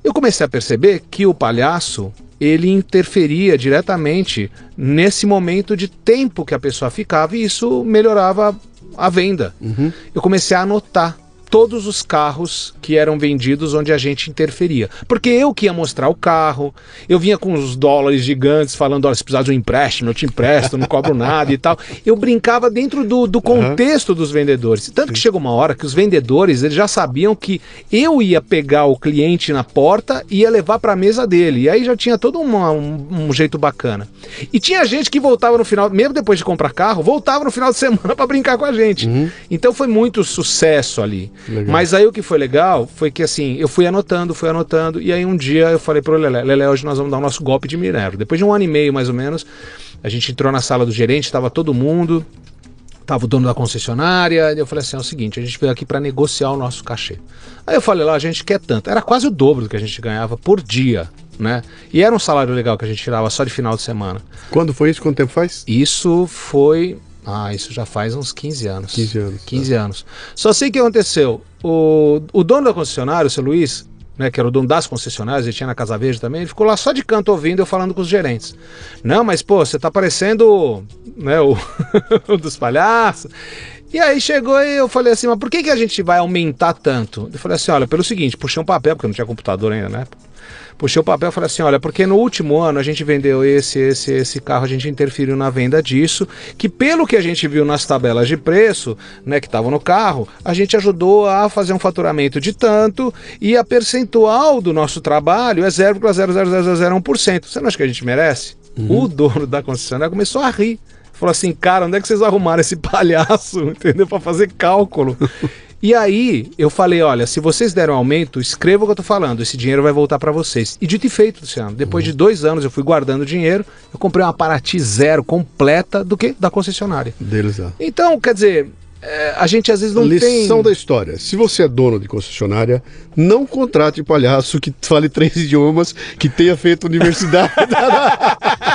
Eu comecei a perceber que o palhaço ele interferia diretamente nesse momento de tempo que a pessoa ficava e isso melhorava a venda. Eu comecei a anotar todos os carros que eram vendidos onde a gente interferia. Porque eu que ia mostrar o carro, eu vinha com os dólares gigantes falando, olha, se precisar de um empréstimo, eu te empresto, não cobro nada e tal. Eu brincava dentro do, do contexto dos vendedores. Tanto que chegou uma hora que os vendedores eles já sabiam que eu ia pegar o cliente na porta e ia levar para a mesa dele. E aí já tinha todo uma- um, um jeito bacana. E tinha gente que voltava no final, mesmo depois de comprar carro, voltava no final de semana para brincar com a gente. Então foi muito sucesso ali. Legal. Mas aí o que foi legal foi que assim, eu fui anotando, fui anotando, e aí um dia eu falei pro Lelé, Lelé, hoje nós vamos dar o nosso golpe de minério. Depois de um ano e meio, mais ou menos, a gente entrou na sala do gerente, estava todo mundo, tava o dono da concessionária, e eu falei assim, é o seguinte, a gente veio aqui para negociar o nosso cachê. Aí eu falei lá, a gente quer tanto. Era quase o dobro do que a gente ganhava por dia, né? E era um salário legal que a gente tirava só de final de semana. Quando foi isso? Quanto tempo faz? Isso foi. Ah, isso já faz uns 15 anos. 15 anos, tá. 15 anos. Só sei o que aconteceu. O, o dono da concessionária, o seu Luiz, né, que era o dono das concessionárias, ele tinha na Casa Verde também, ele ficou lá só de canto ouvindo eu falando com os gerentes. Não, mas pô, você tá parecendo né, o, dos palhaços. E aí chegou e eu falei assim, mas por que, que a gente vai aumentar tanto? Eu falei assim, olha, pelo seguinte, puxei um papel, porque não tinha computador ainda, né? Puxei o papel e falei assim: olha, porque no último ano a gente vendeu esse, esse, esse carro, a gente interferiu na venda disso, que pelo que a gente viu nas tabelas de preço, né, que estavam no carro, a gente ajudou a fazer um faturamento de tanto e a percentual do nosso trabalho é 0,00001%. Você não acha que a gente merece? O dono da concessionária começou a rir. Falou assim, cara, onde é que vocês arrumaram esse palhaço, entendeu? Para fazer cálculo. E aí, eu falei, olha, se vocês deram aumento, escreva o que eu tô falando, esse dinheiro vai voltar para vocês. E dito e feito, Luciano, depois de dois anos eu fui guardando dinheiro, eu comprei uma Paraty zero completa do que? Da concessionária. Deles lá. Então, quer dizer, é, a gente às vezes não Lição tem... da história. Se você é dono de concessionária, não contrate palhaço que fale três idiomas, que tenha feito universidade.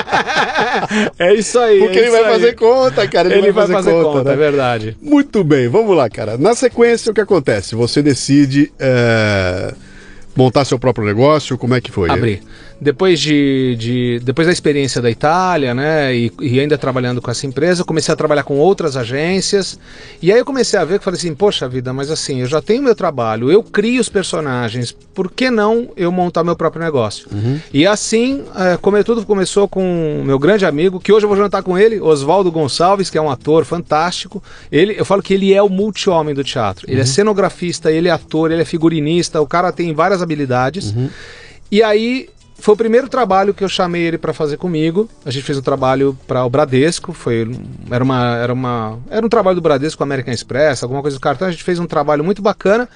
É isso aí. Porque é ele vai aí. fazer conta, cara. Ele, Ele vai fazer conta, né? é verdade. Muito bem, vamos lá, cara. Na sequência, o que acontece? Você decide é, montar seu próprio negócio, como é que foi? Abrir. Depois de, de- depois da experiência da Itália, né, e, e ainda trabalhando com essa empresa, eu comecei a trabalhar com outras agências. E aí eu comecei a ver que falei assim, poxa vida, mas assim, eu já tenho meu trabalho, eu crio os personagens, por que não eu montar meu próprio negócio? E assim, é, como tudo começou com meu grande amigo, que hoje eu vou jantar com ele, Oswaldo Gonçalves, que é um ator fantástico. Ele, eu falo que ele é o multi-homem do teatro. Ele é cenografista, ele é ator, ele é figurinista, o cara tem várias habilidades. E aí foi o primeiro trabalho que eu chamei ele para fazer comigo. A gente fez um trabalho para o Bradesco, foi era uma era uma era um trabalho do Bradesco American Express, alguma coisa do cartão. A gente fez um trabalho muito bacana.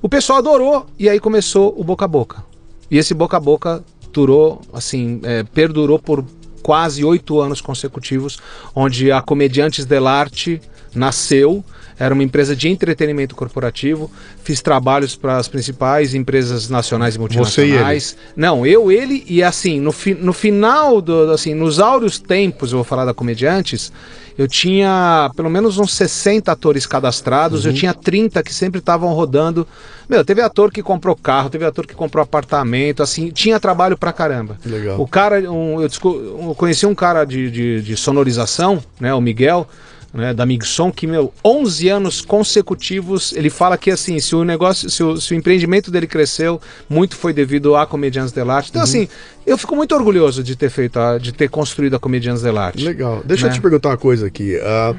O pessoal adorou e aí começou o boca a boca. E esse boca a boca durou, assim, é, perdurou por quase oito anos consecutivos, onde a Comediantes Delarte nasceu. Era uma empresa de entretenimento corporativo. Fiz trabalhos para as principais empresas nacionais e multinacionais. Você e ele? Não, eu, ele e assim, no, fi, no final, do, assim, nos áureos tempos, eu vou falar da Comediantes, eu tinha pelo menos uns 60 atores cadastrados, uhum. eu tinha 30 que sempre estavam rodando. Meu, teve ator que comprou carro, teve ator que comprou apartamento, assim, tinha trabalho pra caramba. Legal. O cara, um, eu, eu, conheci um cara de, de, de sonorização, né, o Miguel né, da Migson, que, meu, 11 anos consecutivos, ele fala que, assim, se o negócio, se o, se o empreendimento dele cresceu, muito foi devido a Comediantes Delarte. Então, uhum. assim, eu fico muito orgulhoso de ter feito, a, de ter construído a Comediantes Delarte. Legal. Deixa né? eu te perguntar uma coisa aqui. Uh,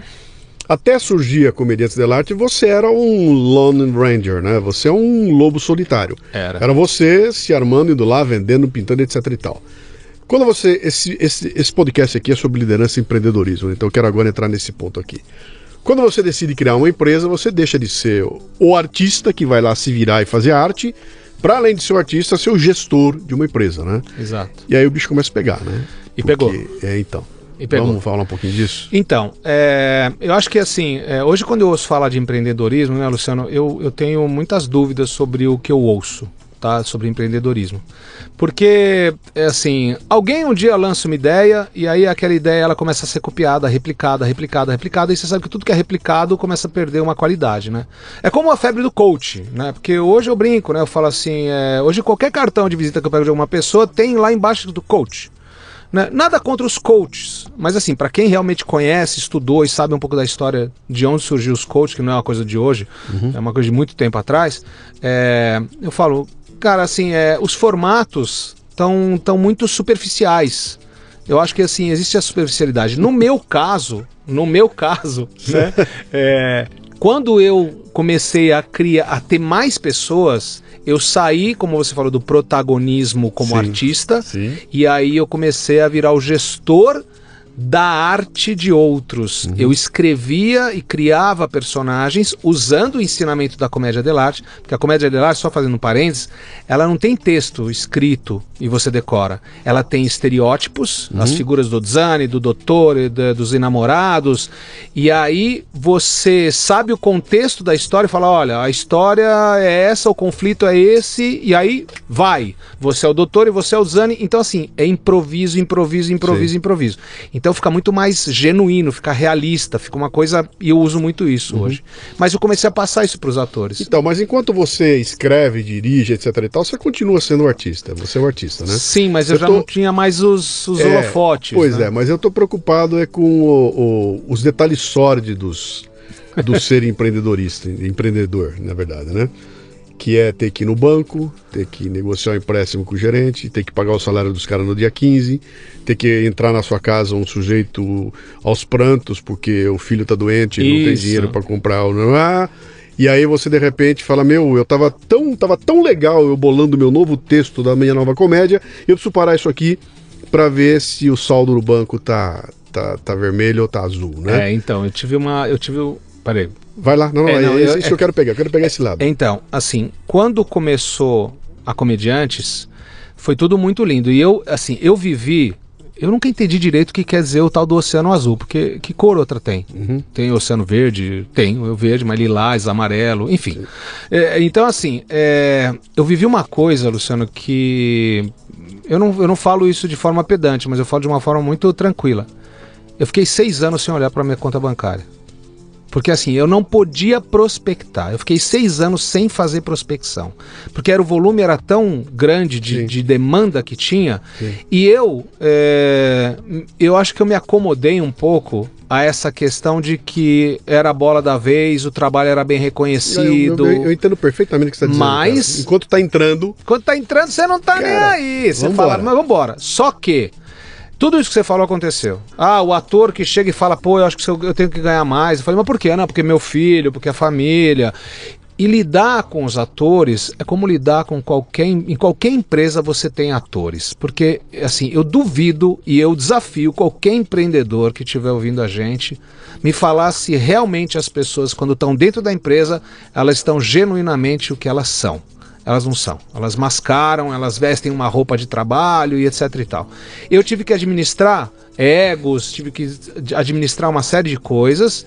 até surgir a Comediantes Delarte, você era um Lone Ranger, né? Você é um lobo solitário. Era. Era você se armando, indo lá, vendendo, pintando, etc e tal. Quando você. Esse, esse, esse podcast aqui é sobre liderança e empreendedorismo, então eu quero agora entrar nesse ponto aqui. Quando você decide criar uma empresa, você deixa de ser o artista que vai lá se virar e fazer arte, para além de ser o artista, ser o gestor de uma empresa, né? Exato. E aí o bicho começa a pegar, né? E Porque, pegou. É, então. Vamos falar um pouquinho disso? Então, é, eu acho que assim, é, hoje quando eu ouço falar de empreendedorismo, né, Luciano, eu, eu tenho muitas dúvidas sobre o que eu ouço tá? Sobre empreendedorismo. Porque, é assim, alguém um dia lança uma ideia e aí aquela ideia ela começa a ser copiada, replicada, replicada, replicada, e você sabe que tudo que é replicado começa a perder uma qualidade, né? É como a febre do coach, né? Porque hoje eu brinco, né? Eu falo assim, é, hoje qualquer cartão de visita que eu pego de alguma pessoa tem lá embaixo do coach. Né? Nada contra os coaches, mas assim, para quem realmente conhece, estudou e sabe um pouco da história de onde surgiu os coaches, que não é uma coisa de hoje, uhum. é uma coisa de muito tempo atrás, é, eu falo, Cara, assim, é, os formatos estão tão muito superficiais. Eu acho que assim, existe a superficialidade. No meu caso, no meu caso, né? é, quando eu comecei a criar, a ter mais pessoas, eu saí, como você falou, do protagonismo como sim, artista, sim. e aí eu comecei a virar o gestor da arte de outros. Uhum. Eu escrevia e criava personagens usando o ensinamento da comédia dell'arte, porque a comédia dell'arte, só fazendo um parênteses, ela não tem texto escrito e você decora. Ela tem estereótipos, uhum. as figuras do Zani, do doutor, dos enamorados, e aí você sabe o contexto da história e fala, olha, a história é essa, o conflito é esse, e aí vai. Você é o doutor e você é o Zani. Então, assim, é improviso, improviso, improviso, Sim. improviso. Então fica muito mais genuíno, fica realista, fica uma coisa. E eu uso muito isso uhum. hoje. Mas eu comecei a passar isso para os atores. Então, mas enquanto você escreve, dirige, etc e tal, você continua sendo um artista. Você é um artista, né? Sim, mas eu, eu já tô... não tinha mais os, os é, holofotes. Pois né? é, mas eu tô preocupado é com o, o, os detalhes sórdidos do ser empreendedorista, empreendedor, na verdade, né? Que é ter que ir no banco, ter que negociar um empréstimo com o gerente, ter que pagar o salário dos caras no dia 15, ter que entrar na sua casa um sujeito aos prantos porque o filho está doente e não tem dinheiro para comprar o ah, e aí você de repente fala: "Meu, eu tava tão, tava tão legal eu bolando meu novo texto da minha nova comédia, eu preciso parar isso aqui para ver se o saldo no banco tá tá, tá vermelho ou tá azul, né?" É, então, eu tive uma eu tive Peraí, Vai lá, não, não, é, não é, isso é, que eu quero pegar, eu quero pegar esse lado. Então, assim, quando começou a Comediantes, foi tudo muito lindo. E eu, assim, eu vivi. Eu nunca entendi direito o que quer dizer o tal do Oceano Azul, porque que cor outra tem? Uhum. Tem Oceano Verde? Tem, o verde, mas lilás, amarelo, enfim. É, então, assim, é, eu vivi uma coisa, Luciano, que. Eu não, eu não falo isso de forma pedante, mas eu falo de uma forma muito tranquila. Eu fiquei seis anos sem olhar para minha conta bancária. Porque assim, eu não podia prospectar. Eu fiquei seis anos sem fazer prospecção. Porque era, o volume era tão grande de, de demanda que tinha. Sim. E eu, é, eu acho que eu me acomodei um pouco a essa questão de que era a bola da vez, o trabalho era bem reconhecido. Eu, eu, eu entendo perfeitamente o que você está dizendo. Mas. Enquanto está entrando. Enquanto está entrando, você não está nem aí. Você fala, mas vamos embora. Só que. Tudo isso que você falou aconteceu. Ah, o ator que chega e fala, pô, eu acho que eu tenho que ganhar mais. Eu falei, mas por quê? Não, porque meu filho, porque a família. E lidar com os atores é como lidar com qualquer. Em qualquer empresa você tem atores. Porque, assim, eu duvido e eu desafio qualquer empreendedor que estiver ouvindo a gente me falar se realmente as pessoas, quando estão dentro da empresa, elas estão genuinamente o que elas são. Elas não são. Elas mascaram, elas vestem uma roupa de trabalho e etc e tal. Eu tive que administrar egos, tive que administrar uma série de coisas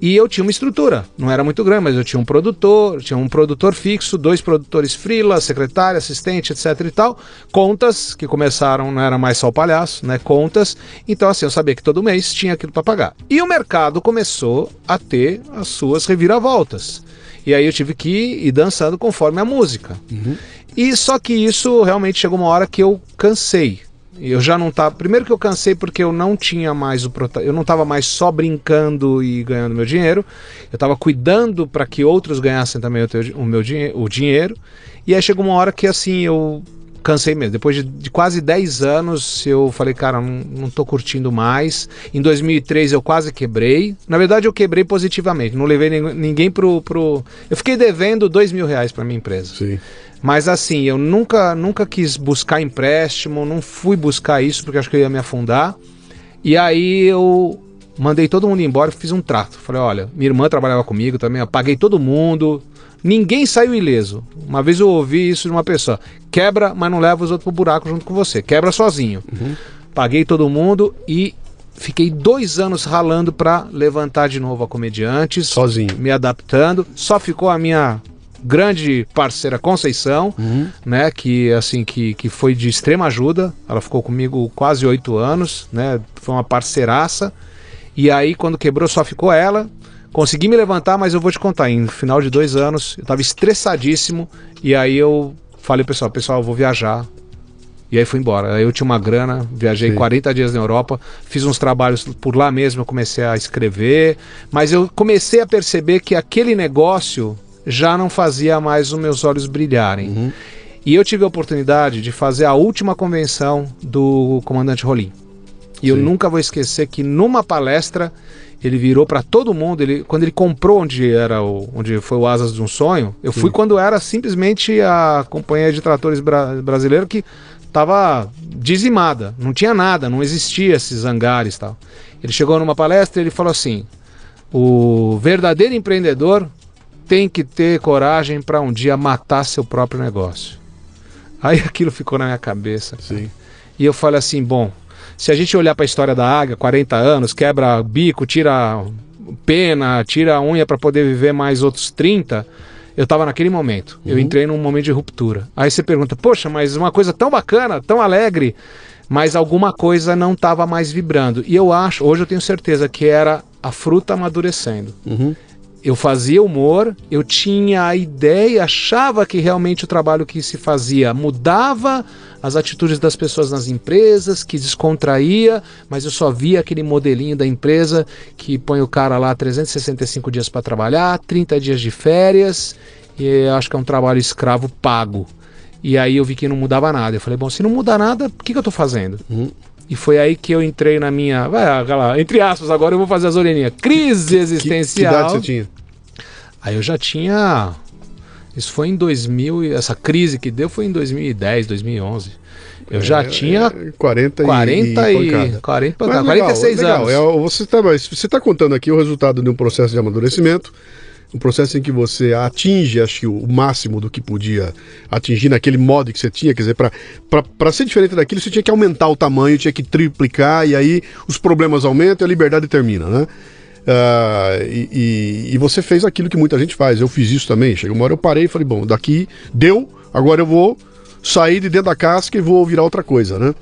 e eu tinha uma estrutura, não era muito grande, mas eu tinha um produtor, tinha um produtor fixo, dois produtores freela, secretária, assistente, etc e tal, contas que começaram, não era mais só o palhaço, né, contas. Então assim, eu sabia que todo mês tinha aquilo para pagar. E o mercado começou a ter as suas reviravoltas. E aí eu tive que ir dançando conforme a música. Uhum. E só que isso realmente chegou uma hora que eu cansei. Eu já não tava. Primeiro que eu cansei porque eu não tinha mais o prota... eu não estava mais só brincando e ganhando meu dinheiro. Eu estava cuidando para que outros ganhassem também o, teu, o meu dinhe... o dinheiro. E aí chegou uma hora que assim eu cansei mesmo. Depois de, de quase 10 anos, eu falei, cara, não, não tô curtindo mais. Em 2003 eu quase quebrei. Na verdade, eu quebrei positivamente. Não levei ninguém pro. pro... Eu fiquei devendo 2 mil reais para minha empresa. Sim. Mas assim, eu nunca, nunca quis buscar empréstimo, não fui buscar isso porque acho que eu ia me afundar. E aí eu mandei todo mundo embora e fiz um trato. Falei, olha, minha irmã trabalhava comigo também, eu paguei todo mundo. Ninguém saiu ileso. Uma vez eu ouvi isso de uma pessoa: quebra, mas não leva os outros pro buraco junto com você. Quebra sozinho. Uhum. Paguei todo mundo e fiquei dois anos ralando para levantar de novo a comediantes. Sozinho. Me adaptando. Só ficou a minha grande parceira Conceição, uhum. né, que assim que, que foi de extrema ajuda. Ela ficou comigo quase oito anos, né, foi uma parceiraça. E aí quando quebrou só ficou ela. Consegui me levantar, mas eu vou te contar, em final de dois anos eu estava estressadíssimo e aí eu falei pessoal, pessoal, eu vou viajar. E aí fui embora. Aí eu tinha uma grana, viajei Sim. 40 dias na Europa, fiz uns trabalhos por lá mesmo, eu comecei a escrever, mas eu comecei a perceber que aquele negócio já não fazia mais os meus olhos brilharem. Uhum. E eu tive a oportunidade de fazer a última convenção do comandante Rolim. E Sim. eu nunca vou esquecer que numa palestra ele virou para todo mundo. Ele, quando ele comprou onde era o, onde foi o Asas de um Sonho, eu Sim. fui quando era simplesmente a companhia de tratores bra brasileira que estava dizimada, não tinha nada, não existia esses hangares tal. Ele chegou numa palestra e ele falou assim: o verdadeiro empreendedor tem que ter coragem para um dia matar seu próprio negócio. Aí aquilo ficou na minha cabeça. Sim. E eu falei assim, bom, se a gente olhar para a história da águia, 40 anos, quebra bico, tira pena, tira a unha para poder viver mais outros 30, eu estava naquele momento. Uhum. Eu entrei num momento de ruptura. Aí você pergunta, poxa, mas uma coisa tão bacana, tão alegre, mas alguma coisa não estava mais vibrando. E eu acho, hoje eu tenho certeza que era a fruta amadurecendo. Uhum eu fazia humor, eu tinha a ideia, achava que realmente o trabalho que se fazia mudava as atitudes das pessoas nas empresas, que descontraía, mas eu só via aquele modelinho da empresa que põe o cara lá 365 dias para trabalhar, 30 dias de férias, e acho que é um trabalho escravo pago. E aí eu vi que não mudava nada. Eu falei, bom, se não muda nada, o que, que eu estou fazendo? Uhum. E foi aí que eu entrei na minha. Vai, lá, entre aspas, agora eu vou fazer as orelhinhas. Crise existencial. Que, que idade você tinha? Aí eu já tinha. Isso foi em 2000. Essa crise que deu foi em 2010, 2011. Eu já é, tinha. 40 e 40 e. 40, 40 legal, 46 legal. anos. É, você está você tá contando aqui o resultado de um processo de amadurecimento um processo em que você atinge, acho que o máximo do que podia atingir naquele modo que você tinha, quer dizer, para ser diferente daquilo, você tinha que aumentar o tamanho, tinha que triplicar, e aí os problemas aumentam e a liberdade termina, né? Uh, e, e, e, você fez aquilo que muita gente faz. Eu fiz isso também. Chegou uma hora eu parei e falei, bom, daqui deu, agora eu vou sair de dentro da casca e vou virar outra coisa, né?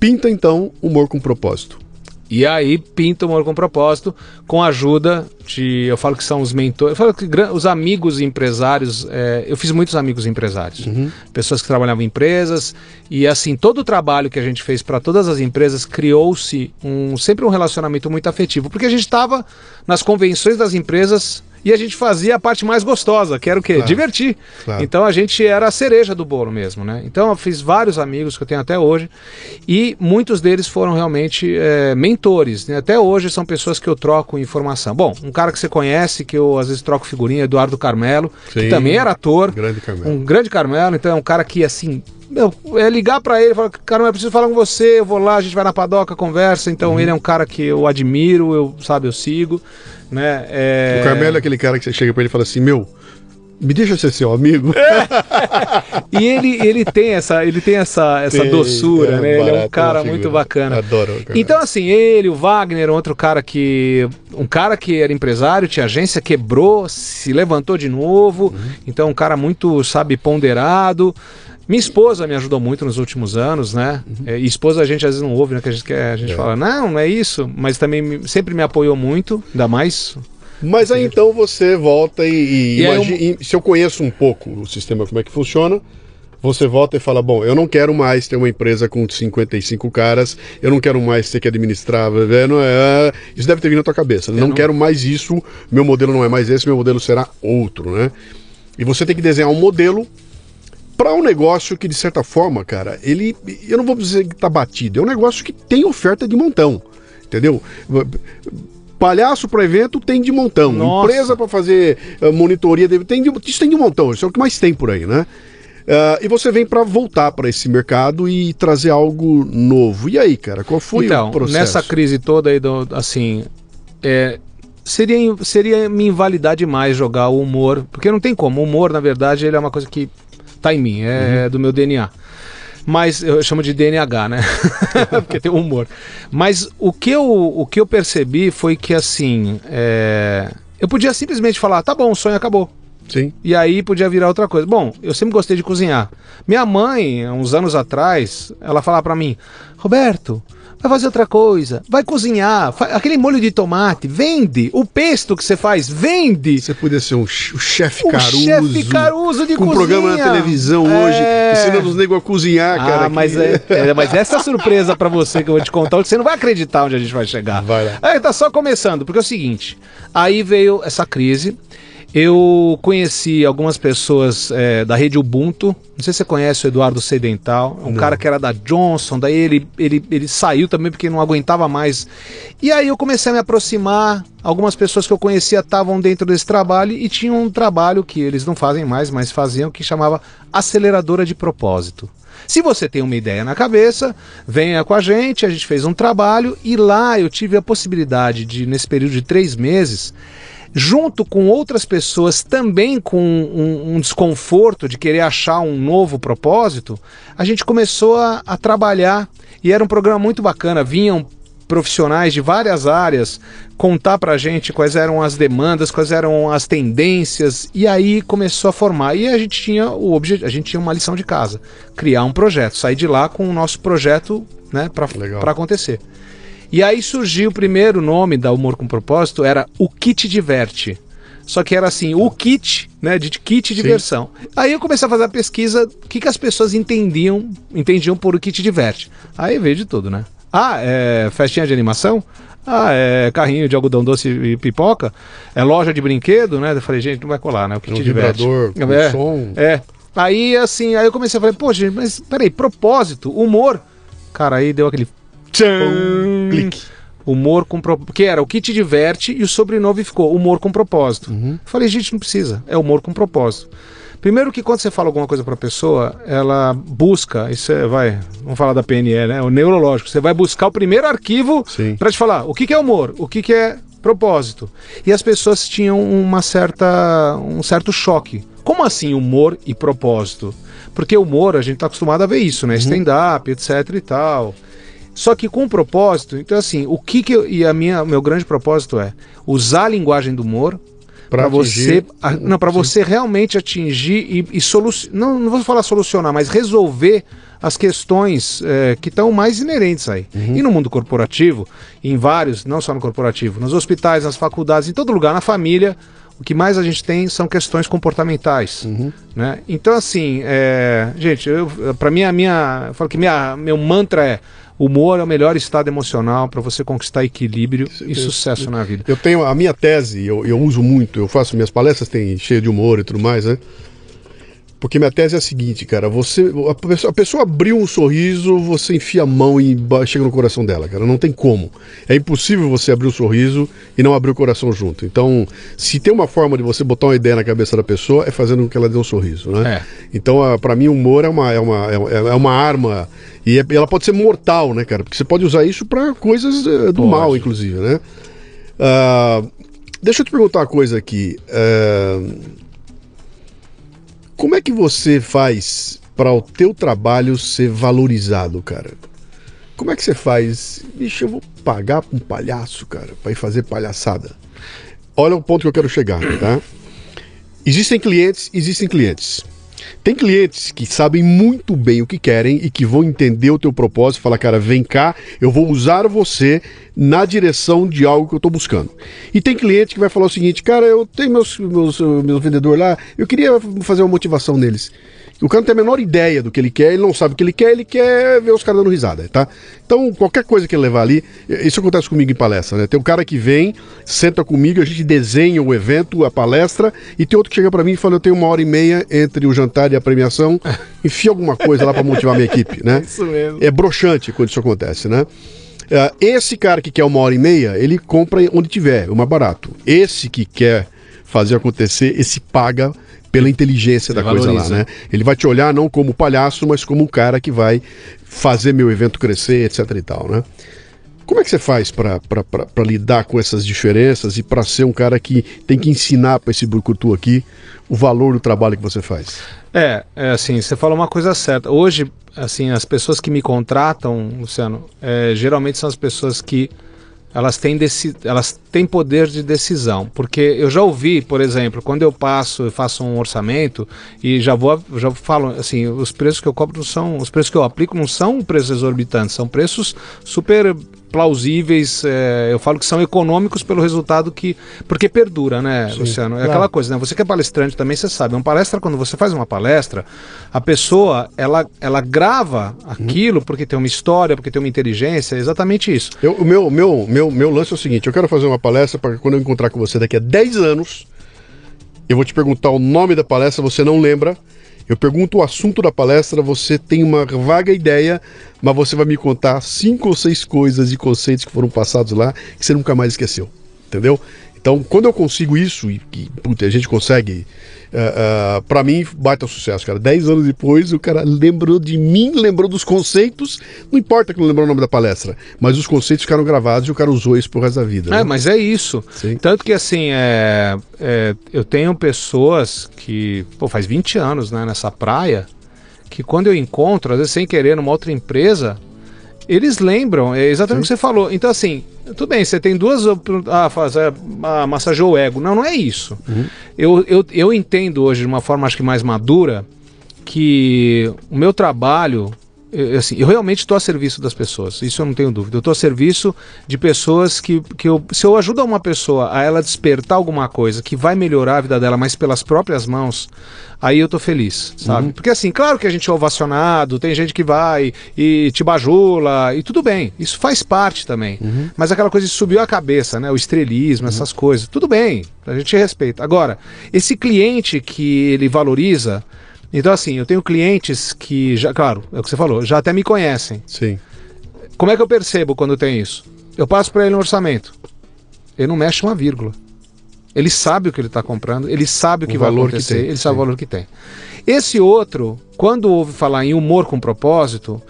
Pinta então humor com propósito. E aí pinta o humor com propósito, com a ajuda de. Eu falo que são os mentores. Eu falo que os amigos empresários. É, eu fiz muitos amigos empresários. Uhum. Pessoas que trabalhavam em empresas. E assim, todo o trabalho que a gente fez para todas as empresas criou-se um, sempre um relacionamento muito afetivo. Porque a gente estava nas convenções das empresas e a gente fazia a parte mais gostosa, que era o quê? Claro, Divertir. Claro. Então a gente era a cereja do bolo mesmo, né? Então eu fiz vários amigos que eu tenho até hoje e muitos deles foram realmente é, mentores. Né? Até hoje são pessoas que eu troco informação. Bom, um cara que você conhece, que eu às vezes troco figurinha, Eduardo Carmelo, Sim, que também era ator. Grande Carmelo. Um grande Carmelo, então é um cara que assim meu, é ligar para ele e falar, cara, eu preciso falar com você, eu vou lá, a gente vai na padoca, conversa. Então uhum. ele é um cara que eu admiro, eu sabe, eu sigo. Né? É... O Carmelo é aquele cara que você chega para ele e fala assim: Meu, me deixa ser seu amigo. e ele, ele tem essa, ele tem essa, essa tem, doçura, é, né? Ele é um cara muito bacana. Adoro. Cara. Então, assim, ele, o Wagner, outro cara que. Um cara que era empresário, tinha agência, quebrou, se levantou de novo. Uhum. Então, um cara muito, sabe, ponderado. Minha esposa me ajudou muito nos últimos anos, né? Uhum. É, e esposa a gente às vezes não ouve, né? Que a gente, quer, a gente é. fala, não, não é isso. Mas também sempre me apoiou muito, ainda mais mas aí então você volta e, e, e imagine, eu... se eu conheço um pouco o sistema, como é que funciona, você volta e fala: Bom, eu não quero mais ter uma empresa com 55 caras, eu não quero mais ter que administrar. Não é, isso deve ter vindo na tua cabeça. Não, não, quero mais isso, meu modelo não é mais esse, meu modelo será outro, né? E você tem que desenhar um modelo para um negócio que, de certa forma, cara, ele. Eu não vou dizer que está batido, é um negócio que tem oferta de montão. Entendeu? Palhaço para evento tem de montão. Nossa. Empresa para fazer uh, monitoria tem de, isso tem de montão. Isso é o que mais tem por aí, né? Uh, e você vem para voltar para esse mercado e trazer algo novo. E aí, cara, qual foi então, o processo? Nessa crise toda aí, do, assim, é, seria, seria me invalidar demais jogar o humor, porque não tem como. O humor, na verdade, ele é uma coisa que tá em mim, é, uhum. é do meu DNA. Mas eu chamo de DNH, né? Porque tem humor. Mas o que eu, o que eu percebi foi que assim. É... Eu podia simplesmente falar, tá bom, o sonho acabou. Sim. E aí podia virar outra coisa. Bom, eu sempre gostei de cozinhar. Minha mãe, uns anos atrás, ela falava para mim: Roberto, vai fazer outra coisa, vai cozinhar, aquele molho de tomate, vende. O pesto que você faz, vende. Você podia ser um, chefe Caruso. chefe Caruso de com cozinha. um programa na televisão é... hoje, ensinando os negros a cozinhar, ah, cara. Mas, é, é, mas essa é surpresa para você que eu vou te contar, você não vai acreditar onde a gente vai chegar. Vai lá. Aí tá só começando, porque é o seguinte, aí veio essa crise, eu conheci algumas pessoas é, da rede Ubuntu. Não sei se você conhece o Eduardo Sedental. Um não. cara que era da Johnson. Daí ele, ele, ele saiu também porque não aguentava mais. E aí eu comecei a me aproximar. Algumas pessoas que eu conhecia estavam dentro desse trabalho e tinham um trabalho que eles não fazem mais, mas faziam, que chamava Aceleradora de Propósito. Se você tem uma ideia na cabeça, venha com a gente. A gente fez um trabalho e lá eu tive a possibilidade de, nesse período de três meses, junto com outras pessoas também com um, um, desconforto de querer achar um novo propósito, a gente começou a, a trabalhar. E era um programa muito bacana. Vinham profissionais de várias áreas contar para a gente quais eram as demandas, quais eram as tendências. E aí começou a formar. E a gente tinha o objetivo, a gente tinha uma lição de casa, criar um projeto, sair de lá com o nosso projeto, né, para acontecer. E aí surgiu o primeiro nome da Humor com Propósito, era o Kit Diverte. Só que era assim, o kit, né, de kit Sim. diversão. Aí eu comecei a fazer a pesquisa, o que, que as pessoas entendiam, entendiam por o kit diverte. Aí veio de tudo, né? Ah, é festinha de animação? Ah, é carrinho de algodão doce e pipoca? É loja de brinquedo, né? Eu falei, gente, não vai colar, né? O kit um diverte. Vibrador, é, som. É. Aí, assim, aí eu comecei a falar, poxa, mas peraí, propósito, humor. Cara, aí deu aquele Tchan! Clique. Humor com propósito. Que era o que te diverte e o sobrenome ficou humor com propósito. Uhum. Falei, gente, não precisa. É humor com propósito. Primeiro que quando você fala alguma coisa para a pessoa, ela busca, isso é, vai, vamos falar da PNE, né? O neurológico. Você vai buscar o primeiro arquivo para te falar o que, que é humor, o que, que é propósito. E as pessoas tinham uma certa, um certo choque. Como assim humor e propósito? Porque humor, a gente está acostumado a ver isso, né? Uhum. Stand-up, etc e tal. Só que com um propósito, então assim, o que, que eu, e a minha meu grande propósito é usar a linguagem do humor para você, a, não, para você realmente atingir e, e solucionar, não, não vou falar solucionar, mas resolver as questões é, que estão mais inerentes aí. Uhum. E no mundo corporativo, em vários, não só no corporativo, nos hospitais, nas faculdades, em todo lugar, na família, o que mais a gente tem são questões comportamentais, uhum. né? Então assim, é, gente, para mim a minha, eu falo que minha, meu mantra é Humor é o melhor estado emocional para você conquistar equilíbrio e sucesso eu, na vida. Eu tenho a minha tese, eu, eu uso muito, eu faço minhas palestras, tem cheio de humor e tudo mais, né? Porque minha tese é a seguinte, cara, você a pessoa, a pessoa abriu um sorriso, você enfia a mão e chega no coração dela, cara, não tem como. É impossível você abrir o um sorriso e não abrir o coração junto. Então, se tem uma forma de você botar uma ideia na cabeça da pessoa, é fazendo com que ela dê um sorriso, né? É. Então, para mim, o humor é uma, é uma, é, é uma arma e é, ela pode ser mortal, né, cara? Porque você pode usar isso para coisas uh, do pode. mal, inclusive, né? Uh, deixa eu te perguntar uma coisa aqui. Uh, que você faz para o teu trabalho ser valorizado, cara? Como é que você faz? Bicho, eu vou pagar pra um palhaço, cara, pra ir fazer palhaçada. Olha o ponto que eu quero chegar, tá? Existem clientes, existem clientes. Tem clientes que sabem muito bem o que querem e que vão entender o teu propósito e falar, cara, vem cá, eu vou usar você na direção de algo que eu estou buscando. E tem cliente que vai falar o seguinte, cara, eu tenho meus, meus, meus vendedores lá, eu queria fazer uma motivação neles. O cara não tem a menor ideia do que ele quer, ele não sabe o que ele quer, ele quer ver os caras dando risada, tá? Então, qualquer coisa que ele levar ali, isso acontece comigo em palestra, né? Tem um cara que vem, senta comigo, a gente desenha o evento, a palestra, e tem outro que chega para mim e fala: Eu tenho uma hora e meia entre o jantar e a premiação, enfia alguma coisa lá para motivar minha equipe, né? Isso mesmo. É broxante quando isso acontece, né? Uh, esse cara que quer uma hora e meia, ele compra onde tiver, o mais barato. Esse que quer fazer acontecer, esse paga pela inteligência Ele da valoriza. coisa lá, né? Ele vai te olhar não como palhaço, mas como um cara que vai fazer meu evento crescer, etc e tal, né? Como é que você faz para lidar com essas diferenças e para ser um cara que tem que ensinar para esse brucutu aqui o valor do trabalho que você faz? É, é assim, você falou uma coisa certa. Hoje, assim, as pessoas que me contratam, Luciano, é, geralmente são as pessoas que elas têm, elas têm poder de decisão. Porque eu já ouvi, por exemplo, quando eu passo e faço um orçamento e já vou, já falo assim, os preços que eu cobro não são, os preços que eu aplico não são preços exorbitantes, são preços super plausíveis, é, eu falo que são econômicos pelo resultado que. Porque perdura, né, Sim, Luciano? É claro. aquela coisa, né? Você que é palestrante também, você sabe. Uma palestra, quando você faz uma palestra, a pessoa ela, ela grava aquilo uhum. porque tem uma história, porque tem uma inteligência, é exatamente isso. Eu, o meu, meu, meu, meu lance é o seguinte: eu quero fazer uma palestra para quando eu encontrar com você daqui a 10 anos, eu vou te perguntar o nome da palestra, você não lembra. Eu pergunto o assunto da palestra, você tem uma vaga ideia, mas você vai me contar cinco ou seis coisas e conceitos que foram passados lá que você nunca mais esqueceu. Entendeu? Então, quando eu consigo isso, e, e puta, a gente consegue uh, é, uh, é, para mim, baita sucesso, cara. Dez anos depois, o cara lembrou de mim, lembrou dos conceitos. Não importa que não lembrou o nome da palestra, mas os conceitos ficaram gravados e o cara usou isso pro resto da vida. É, né? mas é isso. Sim. Tanto que, assim, é, é, eu tenho pessoas que, pô, faz 20 anos, né, nessa praia, que quando eu encontro, às vezes sem querer, numa outra empresa, eles lembram, é exatamente o que você falou. Então, assim, tudo bem, você tem duas. Ah, fazer, ah, massageou o ego. Não, não é isso. Uhum. Eu, eu, eu entendo hoje, de uma forma acho que mais madura, que o meu trabalho. Eu, assim, eu realmente estou a serviço das pessoas, isso eu não tenho dúvida. Eu estou a serviço de pessoas que, que eu, se eu ajudo uma pessoa a ela despertar alguma coisa que vai melhorar a vida dela, mas pelas próprias mãos, aí eu tô feliz, sabe? Uhum. Porque assim, claro que a gente é ovacionado, tem gente que vai e te bajula, e tudo bem, isso faz parte também. Uhum. Mas aquela coisa subiu a cabeça, né? O estrelismo, uhum. essas coisas, tudo bem, a gente respeita. Agora, esse cliente que ele valoriza. Então, assim, eu tenho clientes que, já, claro, é o que você falou, já até me conhecem. Sim. Como é que eu percebo quando tem isso? Eu passo para ele um orçamento. Ele não mexe uma vírgula. Ele sabe o que ele está comprando, ele sabe o que o vai acontecer, ele sabe Sim. o valor que tem. Esse outro, quando ouve falar em humor com propósito,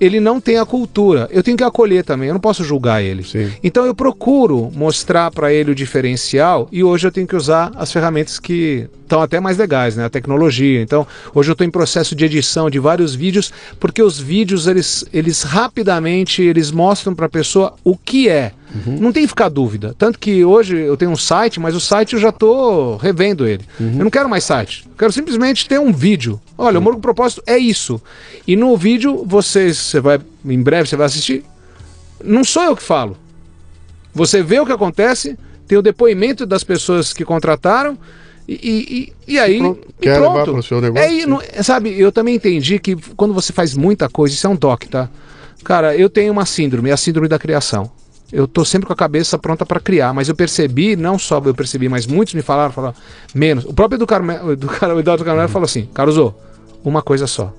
ele não tem a cultura. Eu tenho que acolher também, eu não posso julgar ele. Sim. Então eu procuro mostrar para ele o diferencial e hoje eu tenho que usar as ferramentas que estão até mais legais, né? A tecnologia. Então, hoje eu estou em processo de edição de vários vídeos, porque os vídeos eles, eles rapidamente eles mostram para a pessoa o que é. Uhum. Não tem que ficar dúvida. Tanto que hoje eu tenho um site, mas o site eu já estou revendo ele. Uhum. Eu não quero mais site. Eu quero simplesmente ter um vídeo. Olha, o Morgo Propósito é isso. E no vídeo, vocês, você vai, em breve você vai assistir. Não sou eu que falo. Você vê o que acontece, tem o depoimento das pessoas que contrataram. E, e, e aí. Pronto. E Quer pronto. levar para o seu negócio? É, não, sabe, eu também entendi que quando você faz muita coisa, isso é um toque, tá? Cara, eu tenho uma síndrome, a síndrome da criação eu tô sempre com a cabeça pronta para criar, mas eu percebi, não só eu percebi, mas muitos me falaram, falaram menos. O próprio do Carmelo, do, o Eduardo Carmelo falou assim: Caruso, uma coisa só.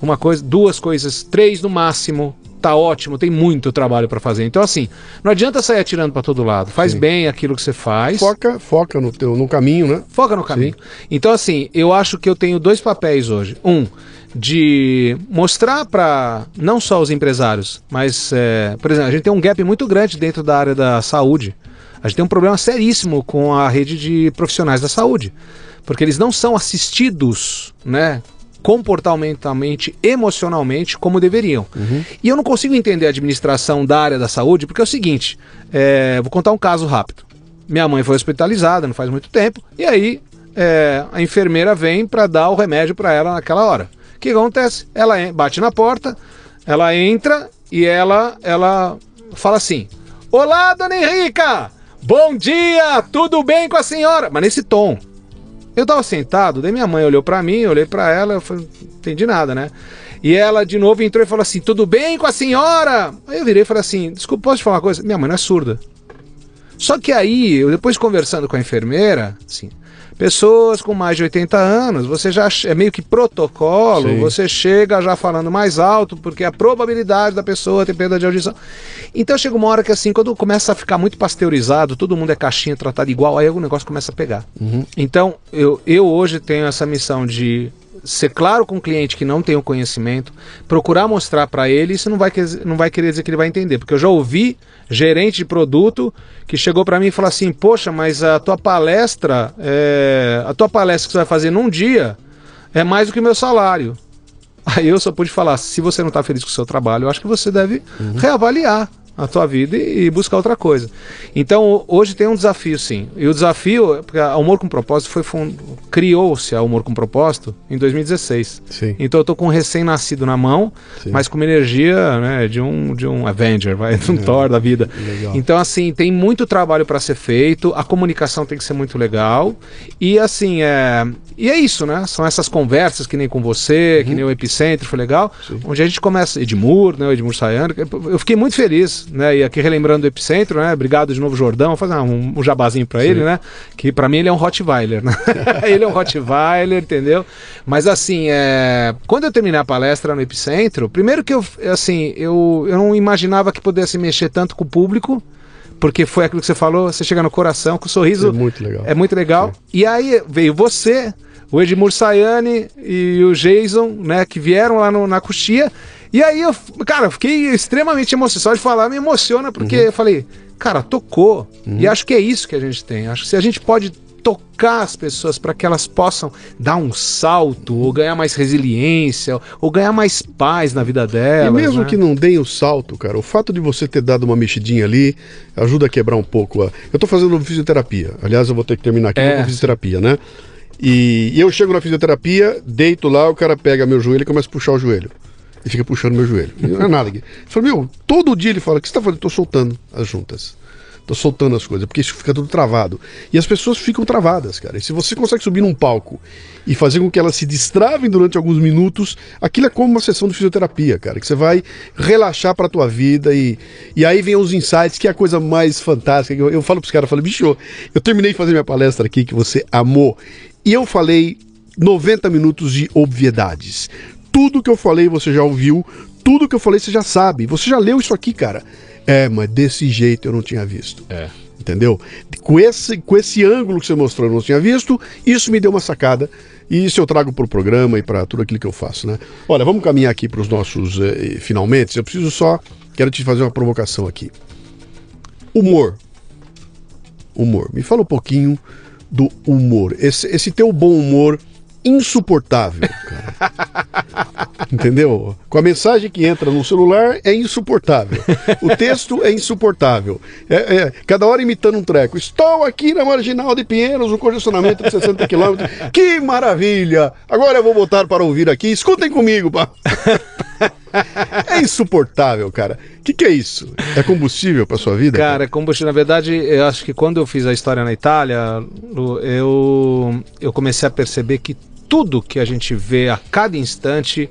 Uma coisa, duas coisas, três no máximo, tá ótimo, tem muito trabalho para fazer. Então, assim, não adianta sair atirando para todo lado. Faz Sim. bem aquilo que você faz. Foca, foca no, teu, no caminho, né? Foca no caminho. Sim. Então, assim, eu acho que eu tenho dois papéis hoje. Um, de mostrar para não só os empresários, mas, é, por exemplo, a gente tem um gap muito grande dentro da área da saúde. A gente tem um problema seríssimo com a rede de profissionais da saúde. porque eles não são assistidos, né? Comportamentalmente, emocionalmente, como deveriam. Uhum. E eu não consigo entender a administração da área da saúde, porque é o seguinte: é, vou contar um caso rápido. Minha mãe foi hospitalizada não faz muito tempo, e aí é, a enfermeira vem para dar o remédio para ela naquela hora. O que acontece? Ela bate na porta, ela entra e ela, ela fala assim: Olá, dona Henrica! Bom dia! Tudo bem com a senhora? Mas nesse tom. Eu tava sentado, daí minha mãe olhou pra mim, olhei pra ela, eu falei, não entendi nada, né? E ela de novo entrou e falou assim: Tudo bem com a senhora? Aí eu virei e falei assim: Desculpa, posso te falar uma coisa? Minha mãe não é surda. Só que aí, eu depois conversando com a enfermeira, assim, pessoas com mais de 80 anos, você já é meio que protocolo, Sim. você chega já falando mais alto, porque a probabilidade da pessoa ter perda de audição. Então chega uma hora que assim, quando começa a ficar muito pasteurizado, todo mundo é caixinha tratado igual, aí o negócio começa a pegar. Então, eu, eu hoje tenho essa missão de ser claro com o cliente que não tem o conhecimento, procurar mostrar para ele, isso não vai, não vai querer dizer que ele vai entender, porque eu já ouvi gerente de produto que chegou para mim e falou assim: Poxa, mas a tua palestra, é, a tua palestra que você vai fazer num dia é mais do que o meu salário. Aí eu só pude falar: se você não está feliz com o seu trabalho, eu acho que você deve reavaliar a tua vida e, e buscar outra coisa. Então hoje tem um desafio, sim. E o desafio, porque a Humor com Propósito foi criou-se a Humor com Propósito em 2016. Sim. Então eu tô com um recém-nascido na mão, Sim. mas com uma energia né, de um de um Avenger, vai, de um Thor da vida. Legal. Então assim tem muito trabalho para ser feito, a comunicação tem que ser muito legal e assim é e é isso, né? São essas conversas que nem com você, que nem o Epicentro foi legal, onde a gente começa Edmur, né? O Edmur Sayano, eu fiquei muito feliz, né? E aqui relembrando do Epicentro, né? Obrigado de novo Jordão, vou fazer um, um jabazinho para ele, né? Que para mim ele é um Rottweiler, né? ele é um Rottweiler, entendeu? Mas assim, é... quando eu terminei a palestra no Epicentro, primeiro que eu, assim, eu, eu não imaginava que pudesse mexer tanto com o público, porque foi aquilo que você falou, você chega no coração, com o sorriso É muito legal. é muito legal. E aí veio você, o Edmur Sayane e o Jason, né, que vieram lá no- na coxia. E aí eu, cara, eu fiquei extremamente emocionado. Só de falar me emociona, porque eu falei, cara, tocou. E acho que é isso que a gente tem. Acho que se a gente pode tocar as pessoas para que elas possam dar um salto, ou ganhar mais resiliência, ou ganhar mais paz na vida E delas. mesmo né? que não deem o salto, cara, o fato de você ter dado uma mexidinha ali ajuda a quebrar um pouco. a- Eu tô fazendo fisioterapia. Aliás, eu vou ter que terminar aqui É, com fisioterapia, né? E, e eu chego na fisioterapia, deito lá, o cara pega meu joelho e começa a puxar o joelho. E fica puxando meu joelho. E não é nada aqui. Eu falo, meu, todo dia ele fala, o que você tá fazendo? Tô soltando as juntas. Tô soltando as coisas, porque isso fica tudo travado. E as pessoas ficam travadas, cara. E se você consegue subir num palco e fazer com que elas se destravem durante alguns minutos, aquilo é como uma sessão de fisioterapia, cara. Que você vai relaxar pra tua vida e, e aí vem os insights, que é a coisa mais fantástica. Eu, eu falo pros caras, eu falo, bicho, eu terminei de fazer minha palestra aqui que você amou. E eu falei 90 minutos de obviedades. Tudo que eu falei você já ouviu, tudo que eu falei você já sabe. Você já leu isso aqui, cara. É, mas desse jeito eu não tinha visto. É. Entendeu? Com esse, com esse ângulo que você mostrou, eu não tinha visto. Isso me deu uma sacada. E isso eu trago para o programa e para tudo aquilo que eu faço, né? Olha, vamos caminhar aqui para os nossos eh, finalmente. Eu preciso só. Quero te fazer uma provocação aqui. Humor. Humor. Me fala um pouquinho do humor. Esse, esse teu bom humor insuportável, cara. Entendeu? Com a mensagem que entra no celular é insuportável. O texto é insuportável. É, é, cada hora imitando um treco. Estou aqui na marginal de Pinheiros, o congestionamento de 60 km. Que maravilha! Agora eu vou botar para ouvir aqui. Escutem comigo, pá. É insuportável, cara. O que, que é isso? É combustível para sua vida? Cara, combustível, na verdade, eu acho que quando eu fiz a história na Itália, eu, eu comecei a perceber que tudo que a gente vê a cada instante,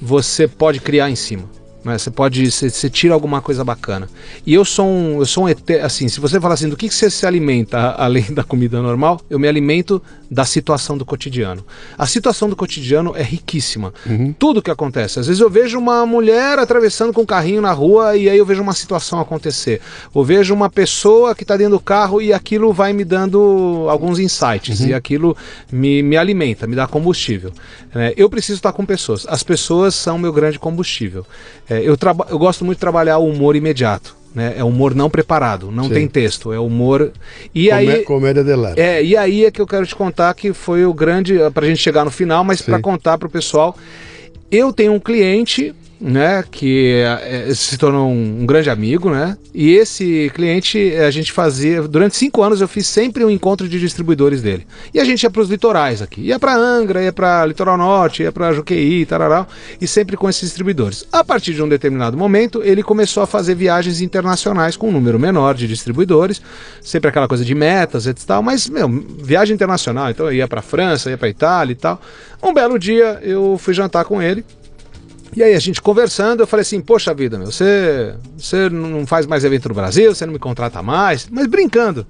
você pode criar em cima. Né? Você pode, você, você tira alguma coisa bacana. E eu sou um, eu sou um ET, assim, se você falar assim, do que, que você se alimenta além da comida normal, eu me alimento da situação do cotidiano. A situação do cotidiano é riquíssima. Tudo que acontece. Às vezes eu vejo uma mulher atravessando com um carrinho na rua e aí eu vejo uma situação acontecer. Ou vejo uma pessoa que está dentro do carro e aquilo vai me dando alguns insights. E aquilo me, me alimenta, me dá combustível. É, eu preciso estar com pessoas. As pessoas são meu grande combustível. É, eu, eu gosto muito de trabalhar o humor imediato. né? É humor não preparado, não Sim. tem texto, é humor. E Comé- aí Comédia dell'arte. é, e aí é que eu quero te contar que foi o grande. Pra gente chegar no final, mas Sim. contar pro pessoal. Eu tenho um cliente, né, que é, se tornou um, grande amigo, né? E esse cliente a gente fazia. Durante cinco anos eu fiz sempre um encontro de distribuidores dele. E a gente ia pros litorais aqui. Ia pra Angra, ia pra Litoral Norte, ia pra Juqueí, tararau, e sempre com esses distribuidores. A partir de um determinado momento, ele começou a fazer viagens internacionais com um número menor de distribuidores, sempre aquela coisa de metas e tal, mas, meu, viagem internacional, então eu ia pra França, ia pra Itália e tal. Um belo dia eu fui jantar com ele. E aí a gente conversando, eu falei assim, poxa vida, meu, você, você não faz mais evento no Brasil, você não me contrata mais, mas brincando.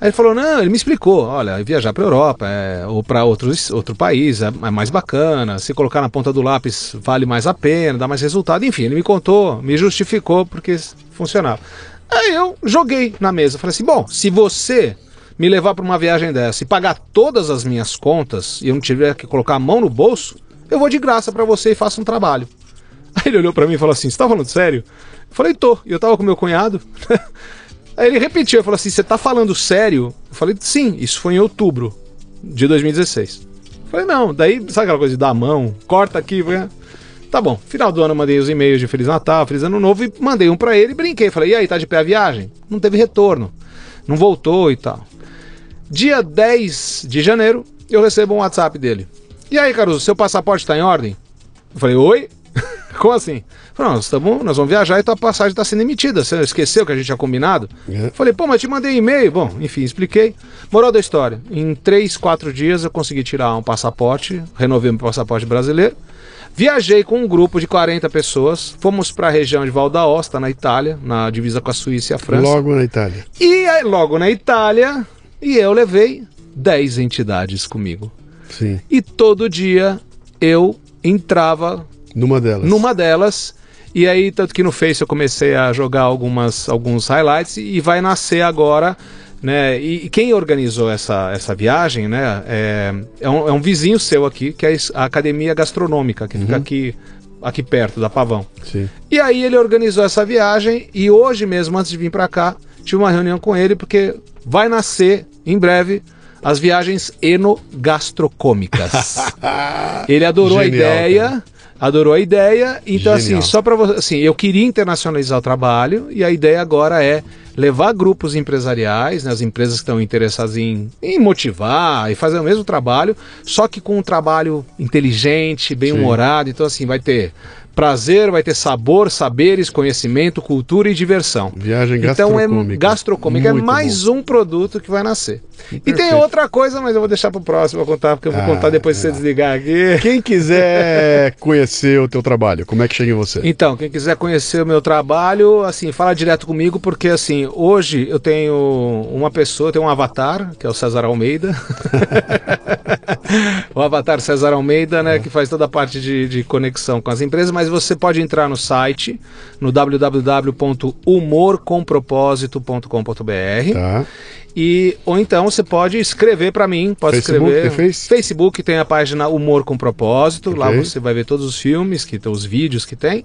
Aí ele falou, não, ele me explicou, olha, viajar para Europa é, ou para outro país é, é mais bacana, se colocar na ponta do lápis vale mais a pena, dá mais resultado, enfim, ele me contou, me justificou porque funcionava. Aí eu joguei na mesa, falei assim, bom, se você me levar para uma viagem dessa e pagar todas as minhas contas e eu não tiver que colocar a mão no bolso, eu vou de graça para você e faço um trabalho. Aí ele olhou para mim e falou assim: Você tá falando sério? Eu falei: Tô. E eu tava com meu cunhado. Aí ele repetiu: Ele falou assim: Você tá falando sério? Eu falei: Sim, isso foi em outubro de 2016. Eu falei: Não, daí, sabe aquela coisa de dar a mão, corta aqui, vai. Tá bom, final do ano eu mandei os e-mails de Feliz Natal, Feliz Ano Novo e mandei um pra ele e brinquei. Falei, e aí, tá de pé a viagem? Não teve retorno, não voltou e tal. Dia 10 de janeiro, eu recebo um WhatsApp dele. E aí, Caruso, seu passaporte tá em ordem? Eu falei, oi? Como assim? Falou, nós, tamo, nós vamos viajar e tua passagem está sendo emitida. Você esqueceu que a gente tinha combinado? É. Falei, pô, mas te mandei e-mail. Bom, enfim, expliquei. Moral da história: em 3, 4 dias eu consegui tirar um passaporte, renovei meu passaporte brasileiro. Viajei com um grupo de 40 pessoas, fomos para a região de Val d'Aosta, na Itália, na divisa com a Suíça e a França. Logo na Itália. E aí, logo na Itália, e eu levei 10 entidades comigo. Sim. E todo dia eu entrava Numa delas. numa delas. E aí, tanto que no Face eu comecei a jogar algumas, alguns highlights e vai nascer agora, né? E, e quem organizou essa, essa viagem, né? É, é, um, é um vizinho seu aqui, que é a Academia Gastronômica, que fica aqui, aqui perto da Pavão. Sim. E aí ele organizou essa viagem e hoje mesmo, antes de vir para cá, tive uma reunião com ele porque vai nascer em breve as viagens enogastrocômicas. ele adorou Genial, a ideia. cara. Adorou a ideia, então Genial. assim, só para você, assim, eu queria internacionalizar o trabalho e a ideia agora é levar grupos empresariais, né, as empresas que estão interessadas em, em motivar e fazer o mesmo trabalho, só que com um trabalho inteligente, bem humorado, então assim, vai ter prazer, vai ter sabor, saberes, conhecimento, cultura e diversão. Viagem Então é gastrocômica. gastrocômica, é Muito mais um produto que vai nascer. E tem Perfeito. outra coisa, mas eu vou deixar pro próximo pra contar, porque eu vou Ah, contar depois que é. você desligar aqui. Quem quiser conhecer o teu trabalho, como é que chega em você? Então, quem quiser conhecer o meu trabalho, assim, fala direto comigo, porque assim, hoje eu tenho uma pessoa, eu tenho um avatar, que é o César Almeida. o avatar César Almeida, né, que faz toda a parte de, de conexão com as empresas, mas você pode entrar no site, no www.humorcompropósito.com.br Tá. e ou então você pode escrever para mim, pode Facebook, escrever. Face? Facebook tem a página Humor com Propósito, lá Ok. você vai ver todos os filmes, que os vídeos que tem.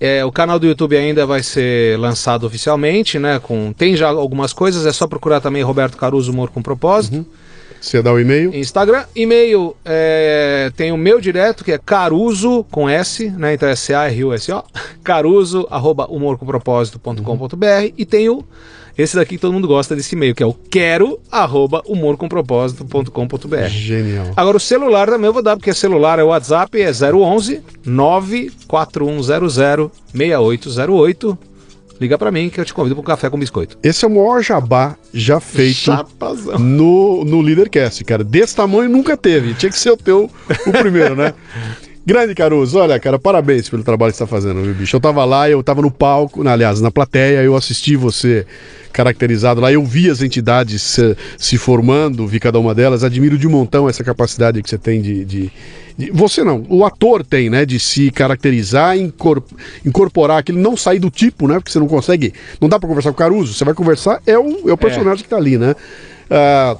É, o canal do YouTube ainda vai ser lançado oficialmente, né? Com tem já algumas coisas, é só procurar também Roberto Caruso Humor com Propósito. Uhum. Você dá o e-mail? Instagram, e-mail, é, tem o meu direto, que é caruso, com S, né? Então é C-A-R-U-S-O, caruso, arroba humorcompropósito.com.br e tem o, esse daqui que todo mundo gosta desse e-mail, que é o quero, arroba humorcompropósito.com.br. Genial. Agora o celular também eu vou dar, porque celular é o WhatsApp, é 011 94100 6808. Liga pra mim que eu te convido para um café com biscoito. Esse é o maior jabá já feito Chapazão. no, no Leadercast, cara. Desse tamanho nunca teve. Tinha que ser o teu o primeiro, né? Grande Caruso, olha, cara, parabéns pelo trabalho que você tá fazendo, viu, bicho? Eu tava lá, eu tava no palco, na- aliás, na plateia, eu assisti você caracterizado lá, eu vi as entidades se, se formando, vi cada uma delas, admiro de montão essa capacidade que você tem de, de- Você não, o ator tem, né? De se caracterizar, incor- incorporar aquilo, não sair do tipo, né? Porque você não consegue. Não dá pra conversar com o Caruso, você vai conversar, é o, é o personagem que tá ali, né? Ah,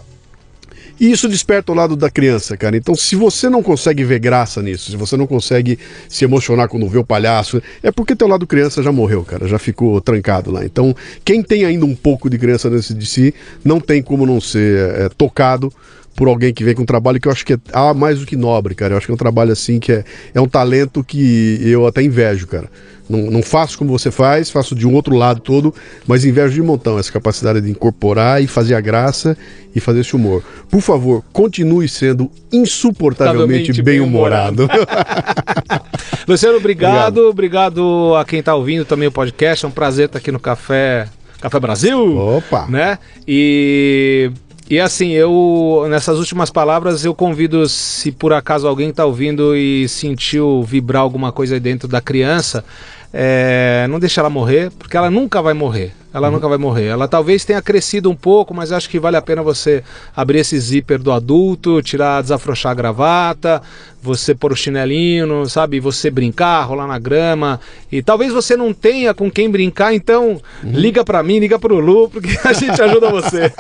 E isso desperta o lado da criança, cara. Então, se você não consegue ver graça nisso, se você não consegue se emocionar quando vê o palhaço, é porque teu lado criança já morreu, cara, já ficou trancado lá. Então, quem tem ainda um pouco de criança dentro de si, não tem como não ser é, tocado por alguém que vem com um trabalho que eu acho que é ah, mais do que nobre, cara. Eu acho que é um trabalho assim que é, é um talento que eu até invejo, cara. Não, não faço como você faz, faço de um outro lado todo, mas invejo de montão essa capacidade de incorporar e fazer a graça e fazer esse humor. Por favor, continue sendo insuportavelmente bem-humorado. Luciano, obrigado, obrigado. Obrigado a quem está ouvindo também o podcast. É um prazer estar aqui no Café Café Brasil. Opa! Né? E e assim, eu nessas últimas palavras eu convido, se por acaso alguém está ouvindo e sentiu vibrar alguma coisa aí dentro da criança, é, não deixa ela morrer, porque ela nunca vai morrer. Ela uhum. nunca vai morrer. Ela talvez tenha crescido um pouco, mas acho que vale a pena você abrir esse zíper do adulto, tirar, desafrouxar a gravata, você pôr o chinelinho, sabe? Você brincar, rolar na grama. E talvez você não tenha com quem brincar, então uhum. liga para mim, liga pro Lu, porque a gente ajuda você.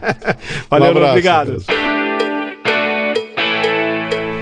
Valeu, um abraço, obrigado. Deus.